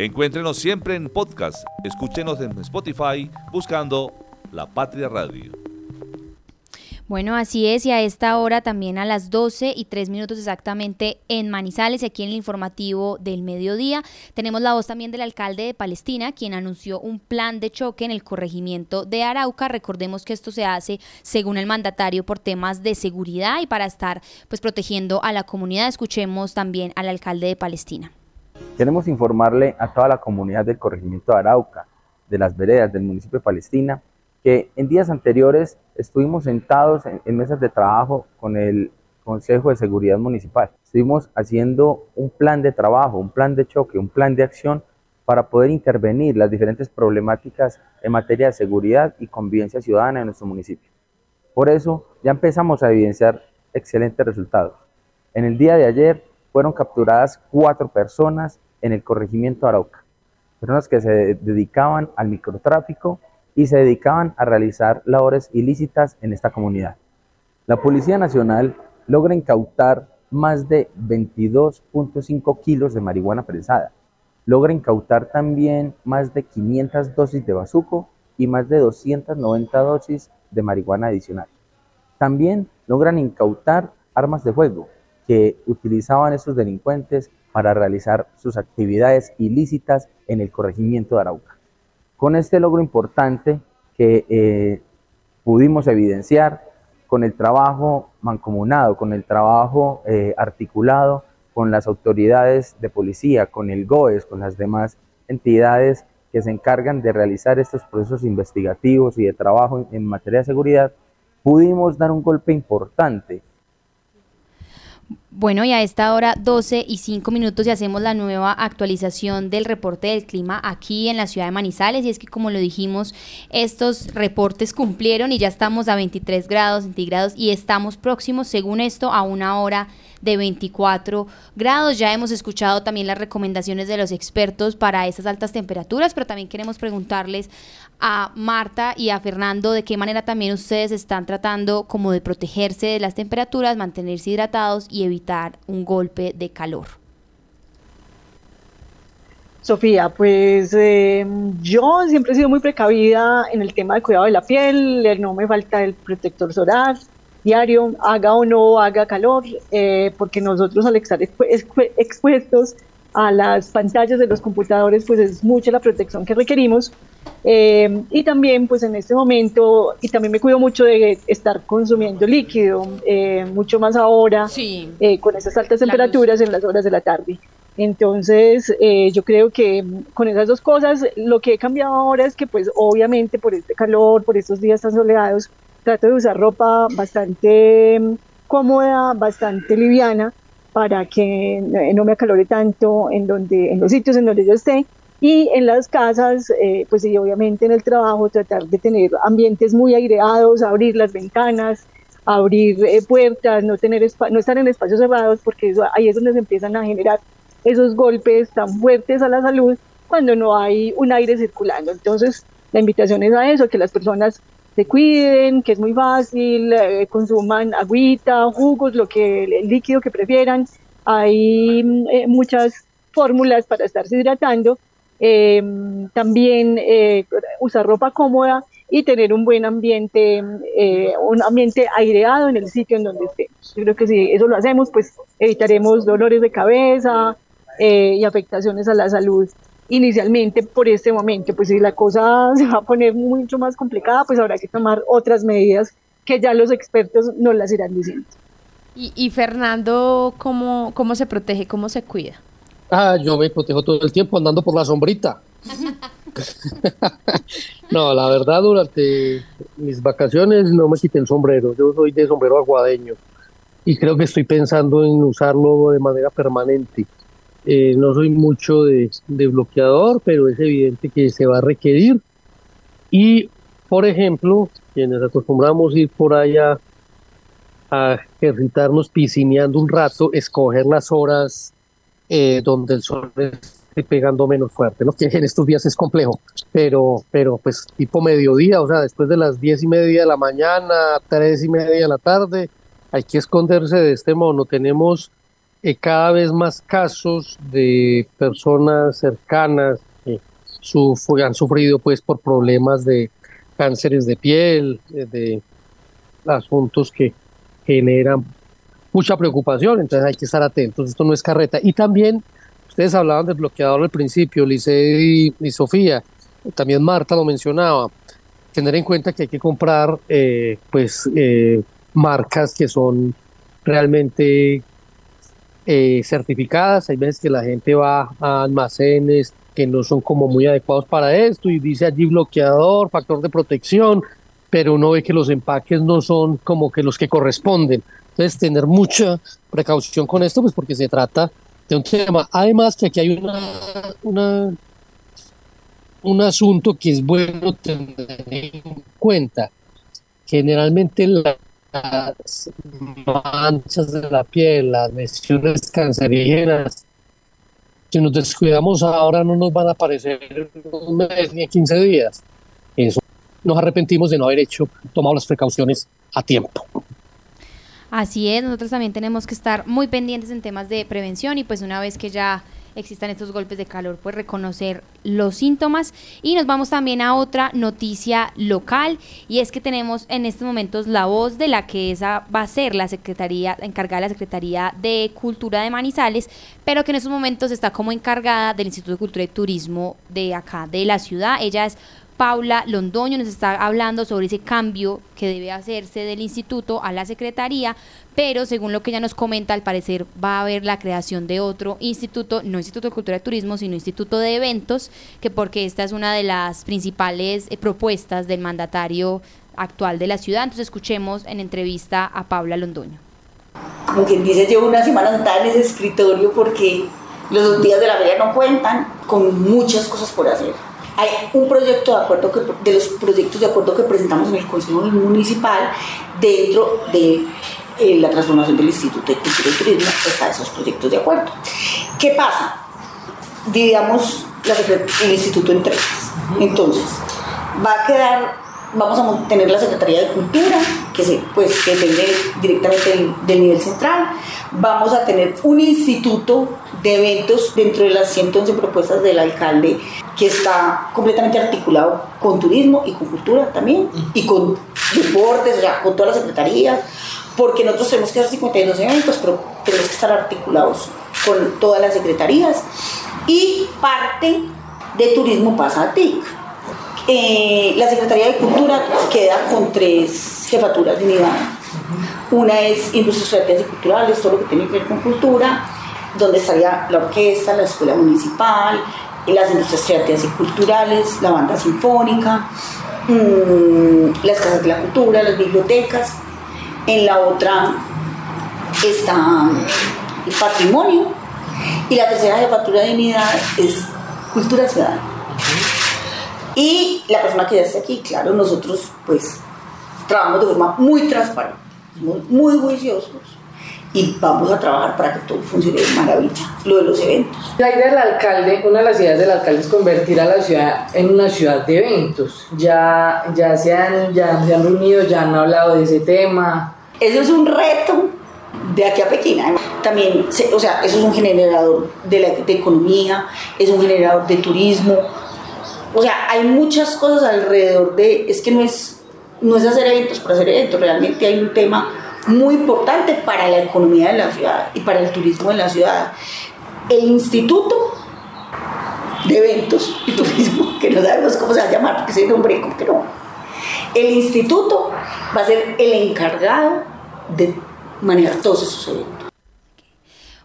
Encuéntrenos siempre en podcast. Escúchenos en Spotify buscando La Patria Radio. Bueno, así es, y a esta hora también a las 12 y 3 minutos exactamente en Manizales, aquí en el informativo del mediodía, tenemos la voz también del alcalde de Palestina, quien anunció un plan de choque en el corregimiento de Arauca. Recordemos que esto se hace según el mandatario por temas de seguridad y para estar pues protegiendo a la comunidad. Escuchemos también al alcalde de Palestina. Queremos informarle a toda la comunidad del corregimiento de Arauca, de las veredas del municipio de Palestina, que en días anteriores estuvimos sentados en, mesas de trabajo con el Consejo de Seguridad Municipal. Estuvimos haciendo un plan de trabajo, un plan de choque, un plan de acción para poder intervenir las diferentes problemáticas en materia de seguridad y convivencia ciudadana en nuestro municipio. Por eso ya empezamos a evidenciar excelentes resultados. En el día de ayer fueron capturadas cuatro personas en el corregimiento Arauca, personas que se dedicaban al microtráfico y se dedicaban a realizar labores ilícitas en esta comunidad. La Policía Nacional logra incautar más de 22.5 kilos de marihuana prensada. Logra incautar también más de 500 dosis de bazuco y más de 290 dosis de marihuana adicional. También logran incautar armas de fuego, que utilizaban estos delincuentes para realizar sus actividades ilícitas en el corregimiento de Arauca. Con este logro importante que eh, pudimos evidenciar con el trabajo mancomunado, con el trabajo eh, articulado con las autoridades de policía, con el GOES, con las demás entidades que se encargan de realizar estos procesos investigativos y de trabajo en materia de seguridad, pudimos dar un golpe importante bueno, y a esta hora 12 y 5 minutos y hacemos la nueva actualización del reporte del clima aquí en la ciudad de Manizales. Y es que como lo dijimos, estos reportes cumplieron y ya estamos a 23 grados centígrados y estamos próximos, según esto, a una hora de 24 grados. Ya hemos escuchado también las recomendaciones de los expertos para esas altas temperaturas, pero también queremos preguntarles a Marta y a Fernando de qué manera también ustedes están tratando como de protegerse de las temperaturas, mantenerse hidratados y evitar un golpe de calor. Sofía, pues em, yo siempre he sido muy precavida en el tema del cuidado de la piel, no me falta el protector solar, diario, haga o no haga calor, eh, porque nosotros al estar expuestos a las pantallas de los computadores, pues es mucha la protección que requerimos. Eh, y también, pues en este momento, y también me cuido mucho de estar consumiendo líquido, eh, mucho más ahora, con esas altas temperaturas en las horas de la tarde. Entonces, yo creo que con esas dos cosas, lo que he cambiado ahora es que, pues obviamente por este calor, por estos días tan soleados, trato de usar ropa bastante mm, cómoda, bastante liviana, para que no me acalore tanto en, donde, en los sitios en donde yo esté. Y en las casas, eh, pues sí, obviamente en el trabajo, tratar de tener ambientes muy aireados, abrir las ventanas, abrir eh, puertas, no, tener no estar en espacios cerrados, porque eso, ahí es donde se empiezan a generar esos golpes tan fuertes a la salud cuando no hay un aire circulando. Entonces, la invitación es a eso, que las personas se cuiden, que es muy fácil, eh, consuman agüita, jugos, lo que el líquido que prefieran. Hay eh, muchas fórmulas para estarse hidratando. Em, también eh, usar ropa cómoda y tener un buen ambiente, un ambiente aireado en el sitio en donde estemos. Yo creo que si eso lo hacemos, pues evitaremos dolores de cabeza y afectaciones a la salud inicialmente por este momento. Pues si la cosa se va a poner mucho más complicada, pues habrá que tomar otras medidas que ya los expertos nos las irán diciendo. Y, Fernando, ¿cómo, ¿cómo se protege? ¿Cómo se cuida? Ah, yo me protejo todo el tiempo andando por la sombrita. no, la verdad, durante mis vacaciones no me quité el sombrero. Yo soy de sombrero aguadeño y creo que estoy pensando en usarlo de manera permanente. Eh, no soy mucho de, bloqueador, pero es evidente que se va a requerir. Y, por ejemplo, quienes acostumbramos ir por allá a ejercitarnos piscineando un rato, escoger las horas eh, donde el sol esté pegando menos fuerte, ¿no? que en estos días es complejo, pero, pero pues tipo mediodía, o sea, después de las diez y media de la mañana, tres y media de la tarde, hay que esconderse de este modo. Tenemos eh, cada vez más casos de personas cercanas que han sufrido pues por problemas de cánceres de piel, eh, de asuntos que generan mucha preocupación, entonces hay que estar atentos, esto no es carreta. Y también, ustedes hablaban del bloqueador al principio, Lice y, Sofía, también Marta lo mencionaba, tener en cuenta que hay que comprar eh, pues marcas que son realmente eh, certificadas. Hay veces que la gente va a almacenes que no son como muy adecuados para esto y dice allí bloqueador, factor de protección, pero uno ve que los empaques no son como que los que corresponden. Entonces, tener mucha precaución con esto, pues porque se trata de un tema. Además, que aquí hay una, un asunto que es bueno tener en cuenta. Generalmente la las manchas de la piel, las lesiones cancerígenas, si nos descuidamos ahora no nos van a aparecer un mes ni 15 días. Eso nos arrepentimos de no haber hecho, tomado las precauciones a tiempo. Así es, nosotros también tenemos que estar muy pendientes en temas de prevención y pues una vez que ya existan estos golpes de calor, pues reconocer los síntomas. Y nos vamos también a otra noticia local y es que tenemos en estos momentos la voz de la que esa va a ser la Secretaría, encargada de la Secretaría de Cultura de Manizales, pero que en estos momentos está como encargada del Instituto de Cultura y Turismo de acá, de la ciudad. Ella es Paula Londoño nos está hablando sobre ese cambio que debe hacerse del instituto a la secretaría, pero según lo que ella nos comenta, al parecer va a haber la creación de otro instituto, no Instituto de Cultura y Turismo, sino Instituto de Eventos, que porque esta es una de las principales eh, propuestas del mandatario actual de la ciudad. Entonces escuchemos en entrevista a Paula Londoño. Como quien dice, llevo una semana sentada en ese escritorio porque los días de la feria no cuentan con muchas cosas por hacer hay un proyecto de acuerdo que, de los proyectos de acuerdo que presentamos en el Consejo Municipal dentro de eh, la transformación del Instituto de Cultura y Turismo está esos proyectos de acuerdo. ¿Qué pasa? Dividamos el instituto en tres. Entonces, va a quedar vamos a tener la Secretaría de Cultura, que, se, pues, que depende directamente del, nivel central. Vamos a tener un instituto de eventos dentro de las 111 propuestas del alcalde, que está completamente articulado con turismo y con cultura también, y con deportes, o con todas las secretarías, porque nosotros tenemos que hacer 52 eventos, pero tenemos que estar articulados con todas las secretarías y parte de turismo pasa a TIC. Eh, la Secretaría de Cultura queda con tres jefaturas de unidad. Una es Industrias Creativas y Culturales, todo lo que tiene que ver con cultura, donde estaría la orquesta, la escuela municipal, las industrias creativas y culturales, la banda sinfónica, mm, las casas de la cultura, las bibliotecas. En la otra está el patrimonio y la tercera jefatura de unidad es cultura ciudadana. Y la persona que ya está aquí, claro, nosotros pues trabajamos de forma muy transparente, muy, muy juiciosos y vamos a trabajar para que todo funcione de maravilla, lo de los eventos. La idea del alcalde, una de las ideas del alcalde es convertir a la ciudad en una ciudad de eventos. Ya, ya, se, han, ya se han reunido, ya han hablado de ese tema. Eso es un reto de aquí a Pekín. También, o sea, eso es un generador de, la, de economía, es un generador de turismo. O sea, hay muchas cosas alrededor de, es que no es, no es hacer eventos por hacer eventos, realmente hay un tema muy importante para la economía de la ciudad y para el turismo de la ciudad. El Instituto de Eventos y Turismo, que no sabemos cómo se va a llamar, porque ese nombre como que no. El instituto va a ser el encargado de manejar todos esos eventos.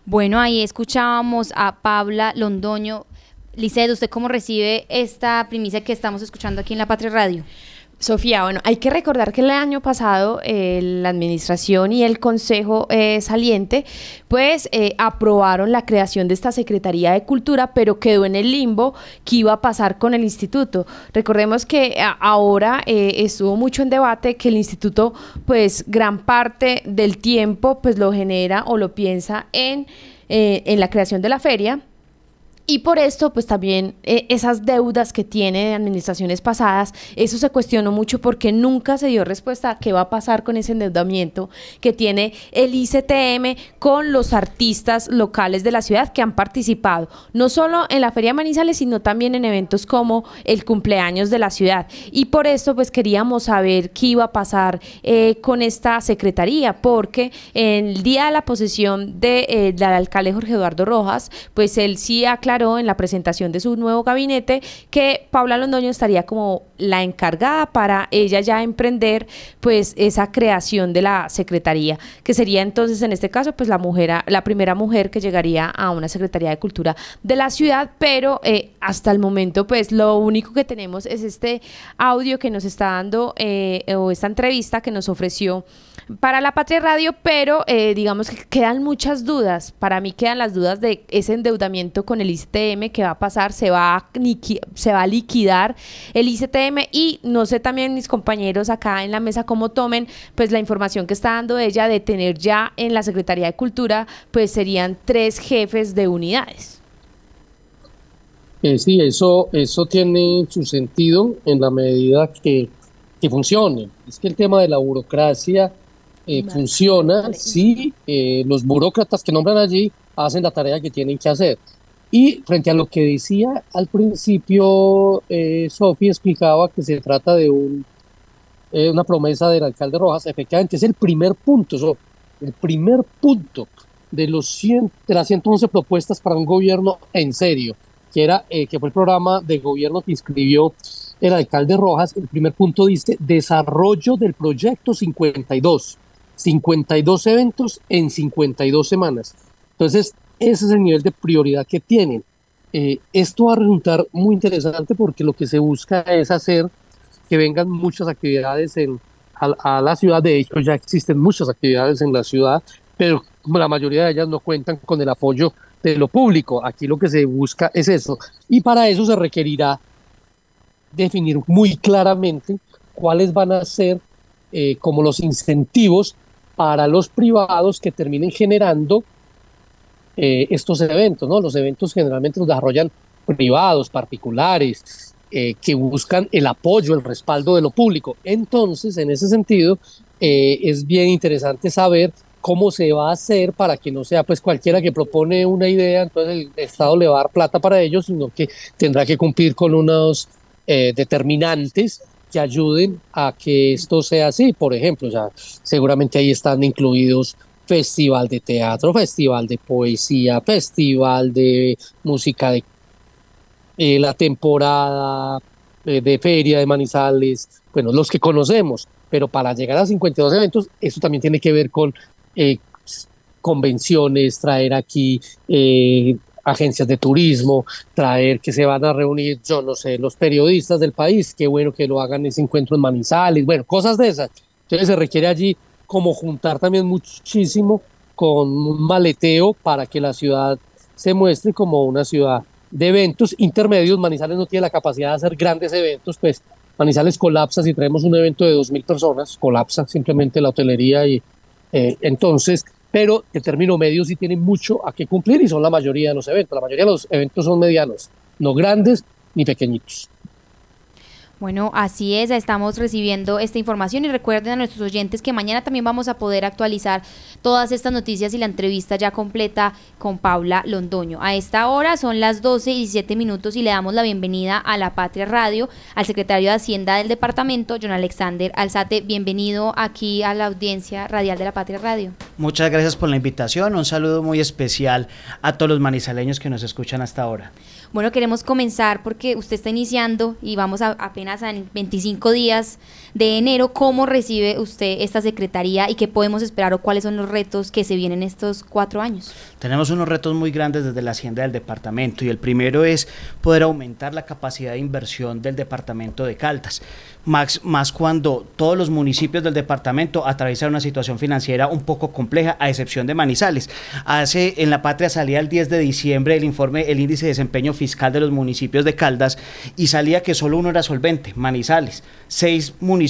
Bueno, ahí escuchábamos a Paula Londoño. Liced, ¿usted cómo recibe esta primicia que estamos escuchando aquí en La Patria Radio? Sofía, bueno, hay que recordar que el año pasado eh, la administración y el consejo eh, saliente pues eh, aprobaron la creación de esta Secretaría de Cultura, pero quedó en el limbo qué iba a pasar con el instituto. Recordemos que ahora estuvo mucho en debate que el instituto pues gran parte del tiempo pues lo genera o lo piensa en, en la creación de la feria y por esto, pues también eh, esas deudas que tiene de administraciones pasadas, eso se cuestionó mucho porque nunca se dio respuesta a qué va a pasar con ese endeudamiento que tiene el ICTM con los artistas locales de la ciudad que han participado, no solo en la Feria Manizales, sino también en eventos como el cumpleaños de la ciudad. Y por esto, pues queríamos saber qué iba a pasar eh, con esta secretaría, porque el día de la posesión de, eh, del alcalde Jorge Eduardo Rojas, pues él sí aclaró en la presentación de su nuevo gabinete que Paula Londoño estaría como la encargada para ella ya emprender pues esa creación de la secretaría, que sería entonces en este caso pues la mujer, la primera mujer que llegaría a una secretaría de cultura de la ciudad, pero eh, hasta el momento pues lo único que tenemos es este audio que nos está dando eh, o esta entrevista que nos ofreció para la Patria Radio, pero eh, digamos que quedan muchas dudas. Para mí quedan las dudas de ese endeudamiento con el ICTM que va a pasar, se va a, se va a liquidar el ICTM y no sé también mis compañeros acá en la mesa cómo tomen pues la información que está dando ella de tener ya en la Secretaría de Cultura pues serían tres jefes de unidades. Eh, sí, eso, eso tiene su sentido en la medida que, que funcione. Es que el tema de la burocracia eh, funciona si eh, los burócratas que nombran allí hacen la tarea que tienen que hacer. Y frente a lo que decía al principio, eh, Sofía explicaba que se trata de un, eh, una promesa del alcalde Rojas. Efectivamente, es el primer punto, so, el primer punto de, los 100, de las 111 propuestas para un gobierno en serio, que, era, que fue el programa de gobierno que inscribió el alcalde Rojas. El primer punto dice desarrollo del proyecto 52 52 eventos en 52 semanas. Entonces, ese es el nivel de prioridad que tienen. Eh, esto va a resultar muy interesante porque lo que se busca es hacer que vengan muchas actividades en, a, la ciudad. De hecho, ya existen muchas actividades en la ciudad, pero la mayoría de ellas no cuentan con el apoyo de lo público. Aquí lo que se busca es eso. Y para eso se requerirá definir muy claramente cuáles van a ser eh, como los incentivos para los privados que terminen generando eh, estos eventos, ¿no? Los eventos generalmente los desarrollan privados, particulares, eh, que buscan el apoyo, el respaldo de lo público. Entonces, en ese sentido, eh, es bien interesante saber cómo se va a hacer para que no sea pues cualquiera que propone una idea, entonces el Estado le va a dar plata para ellos, sino que tendrá que cumplir con unos determinantes que ayuden a que esto sea así. Por ejemplo, ya seguramente ahí están incluidos festival de teatro, festival de poesía, festival de música de eh, la temporada eh, de feria de Manizales, bueno, los que conocemos, pero para llegar a 52 eventos, eso también tiene que ver con eh, convenciones, traer aquí agencias de turismo, traer que se van a reunir, yo no sé, los periodistas del país, qué bueno que lo hagan ese encuentro en Manizales, bueno, cosas de esas. Entonces se requiere allí como juntar también muchísimo con un maleteo para que la ciudad se muestre como una ciudad de eventos intermedios. Manizales no tiene la capacidad de hacer grandes eventos, pues Manizales colapsa si traemos un evento de 2.000 personas, colapsa simplemente la hotelería y eh, entonces, pero el término medio sí tiene mucho a que cumplir y son la mayoría de los eventos. La mayoría de los eventos son medianos, no grandes ni pequeñitos. Bueno, así es, estamos recibiendo esta información y recuerden a nuestros oyentes que mañana también vamos a poder actualizar todas estas noticias y la entrevista ya completa con Paula Londoño. A esta hora son las 12 y 17 minutos y le damos la bienvenida a La Patria Radio, al secretario de Hacienda del departamento, John Alexander Alzate. Bienvenido aquí a la audiencia radial de La Patria Radio. Muchas gracias por la invitación, un saludo muy especial a todos los manizaleños que nos escuchan hasta ahora. Bueno, queremos comenzar porque usted está iniciando y vamos a, apenas en 25 días de enero. ¿Cómo recibe usted esta secretaría y qué podemos esperar o cuáles son los retos que se vienen estos cuatro años? Tenemos unos retos muy grandes desde la hacienda del departamento y el primero es poder aumentar la capacidad de inversión del departamento de Caldas más, más cuando todos los municipios del departamento atraviesan una situación financiera un poco compleja, a excepción de Manizales. Hace en la patria salía el 10 de diciembre el informe, el índice de desempeño fiscal de los municipios de Caldas y salía que solo uno era solvente, Manizales. Seis municipios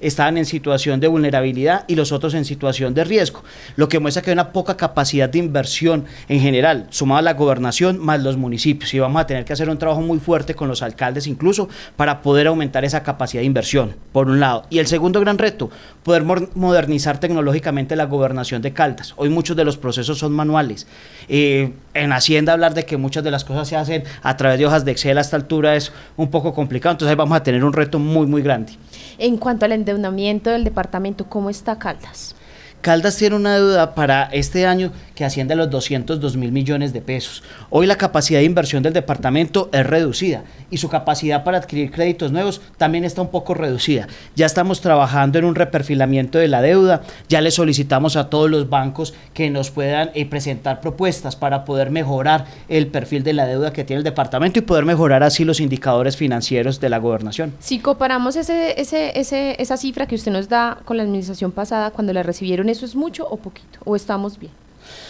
estaban en situación de vulnerabilidad y los otros en situación de riesgo, lo que muestra que hay una poca capacidad de inversión en general, sumada a la gobernación más los municipios. Y vamos a tener que hacer un trabajo muy fuerte con los alcaldes incluso para poder aumentar esa capacidad inversión, por un lado. Y el segundo gran reto, poder modernizar tecnológicamente la gobernación de Caldas. Hoy muchos de los procesos son manuales. Eh, en Hacienda hablar de que muchas de las cosas se hacen a través de hojas de Excel a esta altura es un poco complicado, entonces ahí vamos a tener un reto muy, muy grande. En cuanto al endeudamiento del departamento, ¿cómo está Caldas? Caldas tiene una deuda para este año que asciende a los 202 mil millones de pesos. Hoy la capacidad de inversión del departamento es reducida y su capacidad para adquirir créditos nuevos también está un poco reducida. Ya estamos trabajando en un reperfilamiento de la deuda, ya le solicitamos a todos los bancos que nos puedan eh, presentar propuestas para poder mejorar el perfil de la deuda que tiene el departamento y poder mejorar así los indicadores financieros de la gobernación. Si comparamos ese, ese, ese, esa cifra que usted nos da con la administración pasada, cuando la recibieron, ¿eso es mucho o poquito? ¿O estamos bien?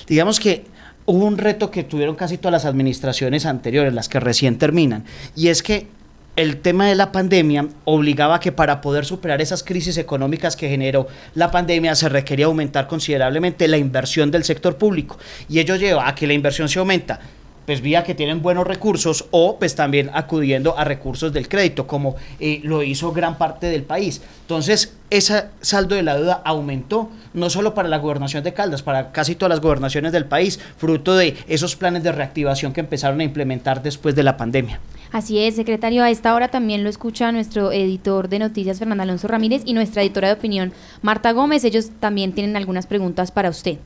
Digamos que hubo un reto que tuvieron casi todas las administraciones anteriores, las que recién terminan, y es que el tema de la pandemia obligaba a que para poder superar esas crisis económicas que generó la pandemia se requería aumentar considerablemente la inversión del sector público y ello lleva a que la inversión se aumenta pues vía que tienen buenos recursos o pues también acudiendo a recursos del crédito, como eh, lo hizo gran parte del país. Entonces, ese saldo de la deuda aumentó, no solo para la gobernación de Caldas, para casi todas las gobernaciones del país, fruto de esos planes de reactivación que empezaron a implementar después de la pandemia. Así es, secretario. A esta hora también lo escucha nuestro editor de noticias, Fernando Alonso Ramírez, y nuestra editora de opinión, Marta Gómez. Ellos también tienen algunas preguntas para usted.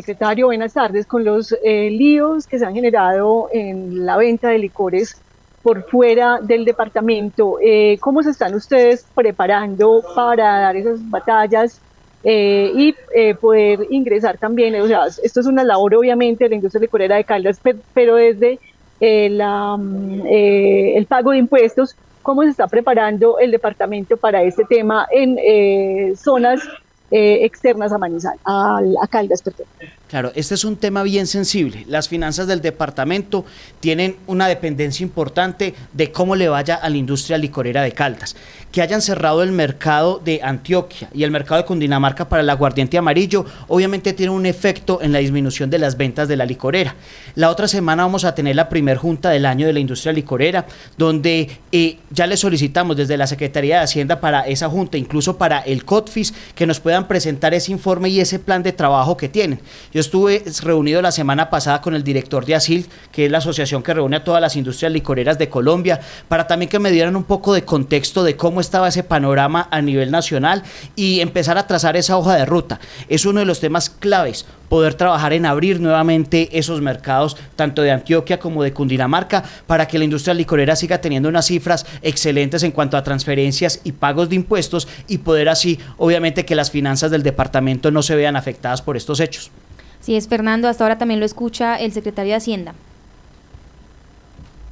Secretario, buenas tardes. Con los eh, líos que se han generado en la venta de licores por fuera del departamento, eh, ¿cómo se están ustedes preparando para dar esas batallas eh, y poder ingresar también? O sea, esto es una labor obviamente de la industria licorera de Caldas, pero desde la, mm, el pago de impuestos, ¿cómo se está preparando el departamento para este tema en zonas eh, externas a Manizal, a, a Caldas, perdón. Claro, este es un tema bien sensible. Las finanzas del departamento tienen una dependencia importante de cómo le vaya a la industria licorera de Caldas. Que hayan cerrado el mercado de Antioquia y el mercado de Cundinamarca para el aguardiente amarillo, obviamente tiene un efecto en la disminución de las ventas de la licorera. La otra semana vamos a tener la primer junta del año de la industria licorera, donde eh, ya le solicitamos desde la Secretaría de Hacienda para esa junta, incluso para el COTFIS, que nos pueda presentar ese informe y ese plan de trabajo que tienen. Yo estuve reunido la semana pasada con el director de ASIL, que es la asociación que reúne a todas las industrias licoreras de Colombia, para también que me dieran un poco de contexto de cómo estaba ese panorama a nivel nacional y empezar a trazar esa hoja de ruta. Es uno de los temas claves poder trabajar en abrir nuevamente esos mercados, tanto de Antioquia como de Cundinamarca, para que la industria licorera siga teniendo unas cifras excelentes en cuanto a transferencias y pagos de impuestos y poder así, obviamente, que las finanzas del departamento no se vean afectadas por estos hechos. Sí, es Fernando, hasta ahora también lo escucha el secretario de Hacienda.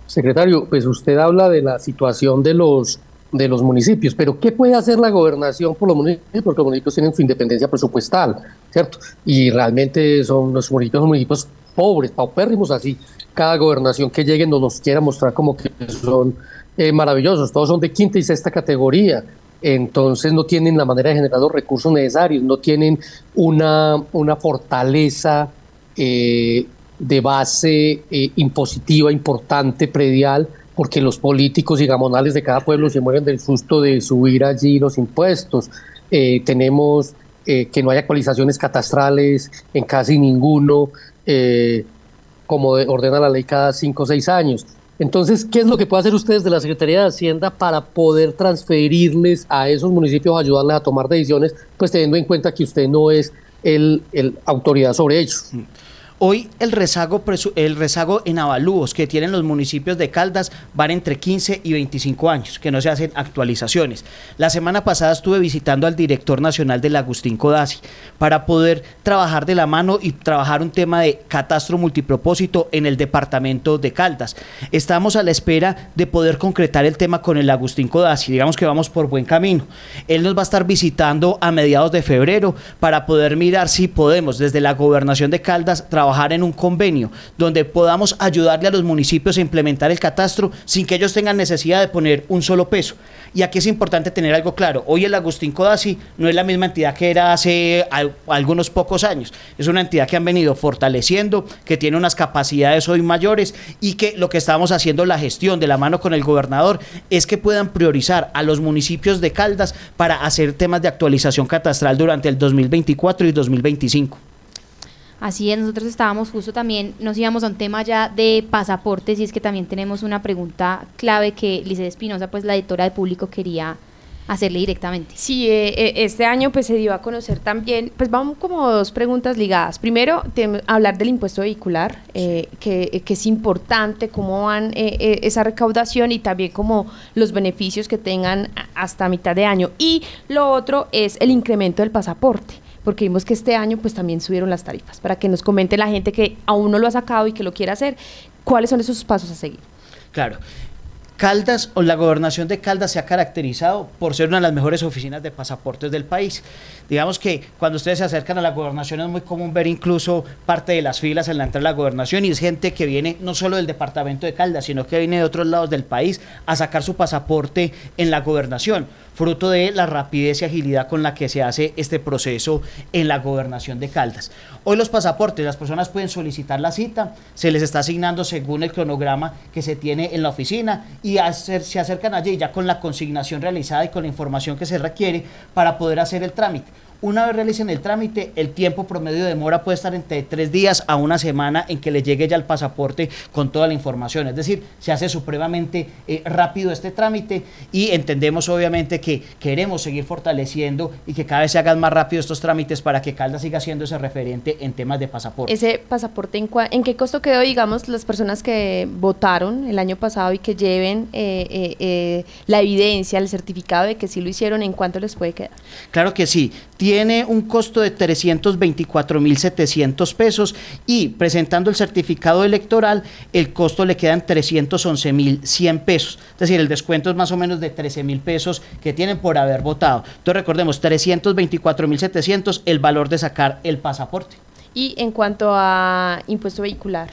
Secretario, pues usted habla de la situación de los de los municipios, pero ¿qué puede hacer la gobernación por los municipios? Porque los municipios tienen su independencia presupuestal, ¿cierto? Y realmente son los municipios, municipios pobres, paupérrimos así. Cada gobernación que llegue nos los quiera mostrar como que son eh, maravillosos, todos son de quinta y sexta categoría, entonces no tienen la manera de generar los recursos necesarios, no tienen una, una fortaleza eh, de base eh, impositiva importante, predial, porque los políticos y gamonales de cada pueblo se mueren del susto de subir allí los impuestos. Eh, tenemos eh, que no hay actualizaciones catastrales en casi ninguno, eh, como ordena la ley cada cinco o seis años. Entonces, ¿qué es lo que puede hacer ustedes de la Secretaría de Hacienda para poder transferirles a esos municipios, ayudarles a tomar decisiones, pues teniendo en cuenta que usted no es el, el autoridad sobre ellos? Hoy el rezago, en avalúos que tienen los municipios de Caldas van entre 15 y 25 años, que no se hacen actualizaciones. La semana pasada estuve visitando al director nacional del Agustín Codazzi para poder trabajar de la mano y trabajar un tema de catastro multipropósito en el departamento de Caldas. Estamos a la espera de poder concretar el tema con el Agustín Codazzi. Digamos que vamos por buen camino. Él nos va a estar visitando a mediados de febrero para poder mirar si podemos desde la gobernación de Caldas trabajar trabajar en un convenio donde podamos ayudarle a los municipios a implementar el catastro sin que ellos tengan necesidad de poner un solo peso. Y aquí es importante tener algo claro. Hoy el Agustín Codazzi no es la misma entidad que era hace algunos pocos años. Es una entidad que han venido fortaleciendo, que tiene unas capacidades hoy mayores y que lo que estamos haciendo la gestión de la mano con el gobernador es que puedan priorizar a los municipios de Caldas para hacer temas de actualización catastral durante el 2024 y 2025. Así es, nosotros estábamos justo también, nos íbamos a un tema ya de pasaportes y es que también tenemos una pregunta clave que Lice Espinosa, pues la editora de público, quería hacerle directamente. Sí, eh, eh, este año pues se dio a conocer también, pues vamos como dos preguntas ligadas. Primero, hablar del impuesto vehicular, eh, que, que, es importante, cómo van esa recaudación y también como los beneficios que tengan hasta mitad de año. Y lo otro es el incremento del pasaporte porque vimos que este año pues también subieron las tarifas, para que nos comente la gente que aún no lo ha sacado y que lo quiera hacer, cuáles son esos pasos a seguir. Claro, Caldas o la gobernación de Caldas se ha caracterizado por ser una de las mejores oficinas de pasaportes del país. Digamos que cuando ustedes se acercan a la gobernación es muy común ver incluso parte de las filas en la entrada de la gobernación y es gente que viene no solo del departamento de Caldas, sino que viene de otros lados del país a sacar su pasaporte en la gobernación, fruto de la rapidez y agilidad con la que se hace este proceso en la gobernación de Caldas. Hoy los pasaportes, las personas pueden solicitar la cita, se les está asignando según el cronograma que se tiene en la oficina y se acercan allí ya con la consignación realizada y con la información que se requiere para poder hacer el trámite. Una vez realicen el trámite, el tiempo promedio de demora puede estar entre tres días a una semana en que le llegue ya el pasaporte con toda la información. Es decir, se hace supremamente eh, rápido este trámite y entendemos obviamente que queremos seguir fortaleciendo y que cada vez se hagan más rápido estos trámites para que Caldas siga siendo ese referente en temas de pasaporte. Ese pasaporte, ¿en, en qué costo quedó, digamos, las personas que votaron el año pasado y que lleven eh, eh, la evidencia, el certificado de que sí lo hicieron, ¿en cuánto les puede quedar? Claro que sí tiene un costo de 324.700 pesos y presentando el certificado electoral, el costo le quedan 311.100 pesos. Es decir, el descuento es más o menos de 13.000 pesos que tienen por haber votado. Entonces recordemos, 324.700 el valor de sacar el pasaporte. Y en cuanto a impuesto vehicular.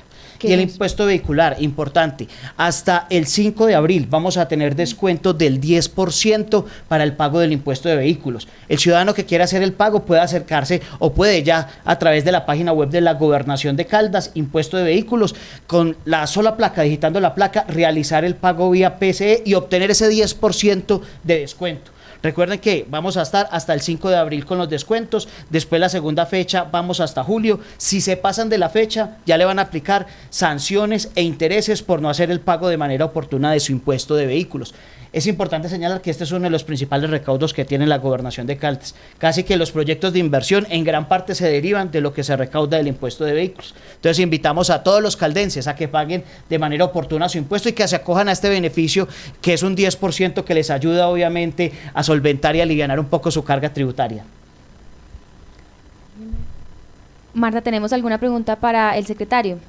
Y el impuesto vehicular, importante. Hasta el 5 de abril vamos a tener descuento del 10% para el pago del impuesto de vehículos. El ciudadano que quiera hacer el pago puede acercarse o puede ya a través de la página web de la Gobernación de Caldas, impuesto de vehículos, con la sola placa, digitando la placa, realizar el pago vía PCE y obtener ese 10% de descuento. Recuerden que vamos a estar hasta el 5 de abril con los descuentos, después la segunda fecha vamos hasta julio. Si se pasan de la fecha, ya le van a aplicar sanciones e intereses por no hacer el pago de manera oportuna de su impuesto de vehículos. Es importante señalar que este es uno de los principales recaudos que tiene la gobernación de Caldas. Casi que los proyectos de inversión en gran parte se derivan de lo que se recauda del impuesto de vehículos. Entonces invitamos a todos los caldenses a que paguen de manera oportuna su impuesto y que se acojan a este beneficio que es un 10% que les ayuda obviamente a solventar y aliviar un poco su carga tributaria. Marta, ¿tenemos alguna pregunta para el secretario?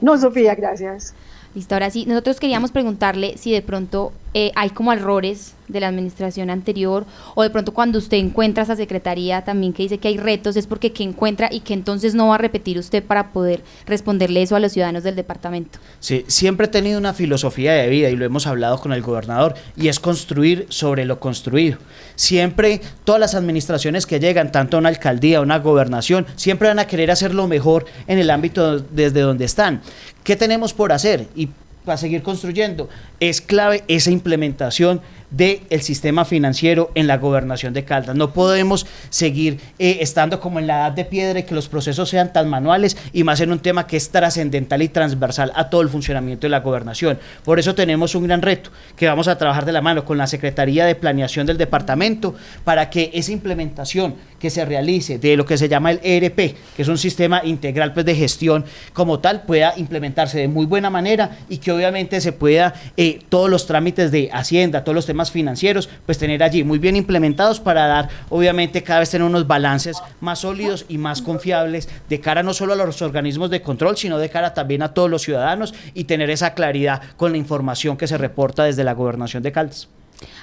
No, Sofía, gracias. Listo, ahora sí, nosotros queríamos preguntarle si de pronto eh, hay como errores de la administración anterior o de pronto cuando usted encuentra esa secretaría también que dice que hay retos, es porque que encuentra y que entonces no va a repetir usted para poder responderle eso a los ciudadanos del departamento. Sí, siempre he tenido una filosofía de vida y lo hemos hablado con el gobernador y es construir sobre lo construido. Siempre todas las administraciones que llegan, tanto a una alcaldía, a una gobernación, siempre van a querer hacer lo mejor en el ámbito desde donde están. ¿Qué tenemos por hacer? Y para seguir construyendo. Es clave esa implementación del sistema financiero en la gobernación de Caldas. No podemos seguir eh, estando como en la edad de piedra y que los procesos sean tan manuales y más en un tema que es trascendental y transversal a todo el funcionamiento de la gobernación. Por eso tenemos un gran reto que vamos a trabajar de la mano con la Secretaría de Planeación del departamento para que esa implementación que se realice de lo que se llama el ERP, que es un sistema integral pues, de gestión como tal, pueda implementarse de muy buena manera y que obviamente se pueda eh, todos los trámites de Hacienda, todos los temas financieros, pues tener allí muy bien implementados para dar, obviamente, cada vez tener unos balances más sólidos y más confiables de cara no solo a los organismos de control, sino de cara también a todos los ciudadanos y tener esa claridad con la información que se reporta desde la gobernación de Caldas.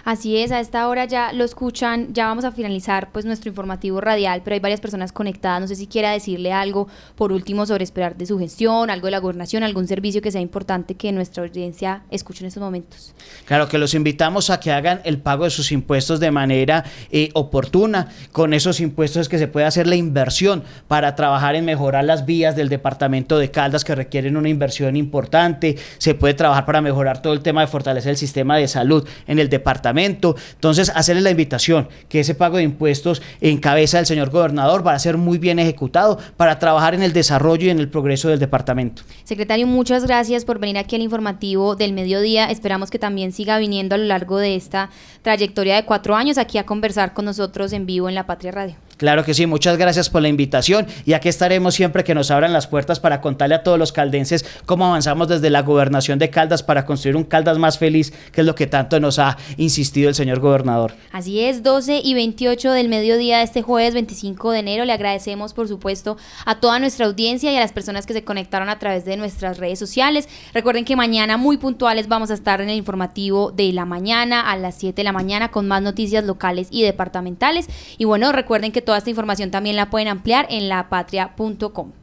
Así es, a esta hora ya lo escuchan, ya vamos a finalizar pues nuestro informativo radial, pero hay varias personas conectadas, no sé si quiera decirle algo por último sobre esperar de su gestión, algo de la gobernación, algún servicio que sea importante que nuestra audiencia escuche en estos momentos. Claro, que los invitamos a que hagan el pago de sus impuestos de manera eh, oportuna, con esos impuestos es que se puede hacer la inversión para trabajar en mejorar las vías del departamento de Caldas que requieren una inversión importante, se puede trabajar para mejorar todo el tema de fortalecer el sistema de salud en el departamento departamento. Entonces, hacerle la invitación que ese pago de impuestos en cabeza del señor gobernador va a ser muy bien ejecutado para trabajar en el desarrollo y en el progreso del departamento. Secretario, muchas gracias por venir aquí al informativo del mediodía. Esperamos que también siga viniendo a lo largo de esta trayectoria de cuatro años aquí a conversar con nosotros en vivo en La Patria Radio. Claro que sí, muchas gracias por la invitación y aquí estaremos siempre que nos abran las puertas para contarle a todos los caldenses cómo avanzamos desde la gobernación de Caldas para construir un Caldas más feliz, que es lo que tanto nos ha insistido el señor gobernador. Así es, 12 y 28 del mediodía de este jueves 25 de enero. Le agradecemos, por supuesto, a toda nuestra audiencia y a las personas que se conectaron a través de nuestras redes sociales. Recuerden que mañana, muy puntuales, vamos a estar en el informativo de la mañana a las 7 de la mañana con más noticias locales y departamentales. Y bueno, recuerden que Toda esta información también la pueden ampliar en lapatria.com.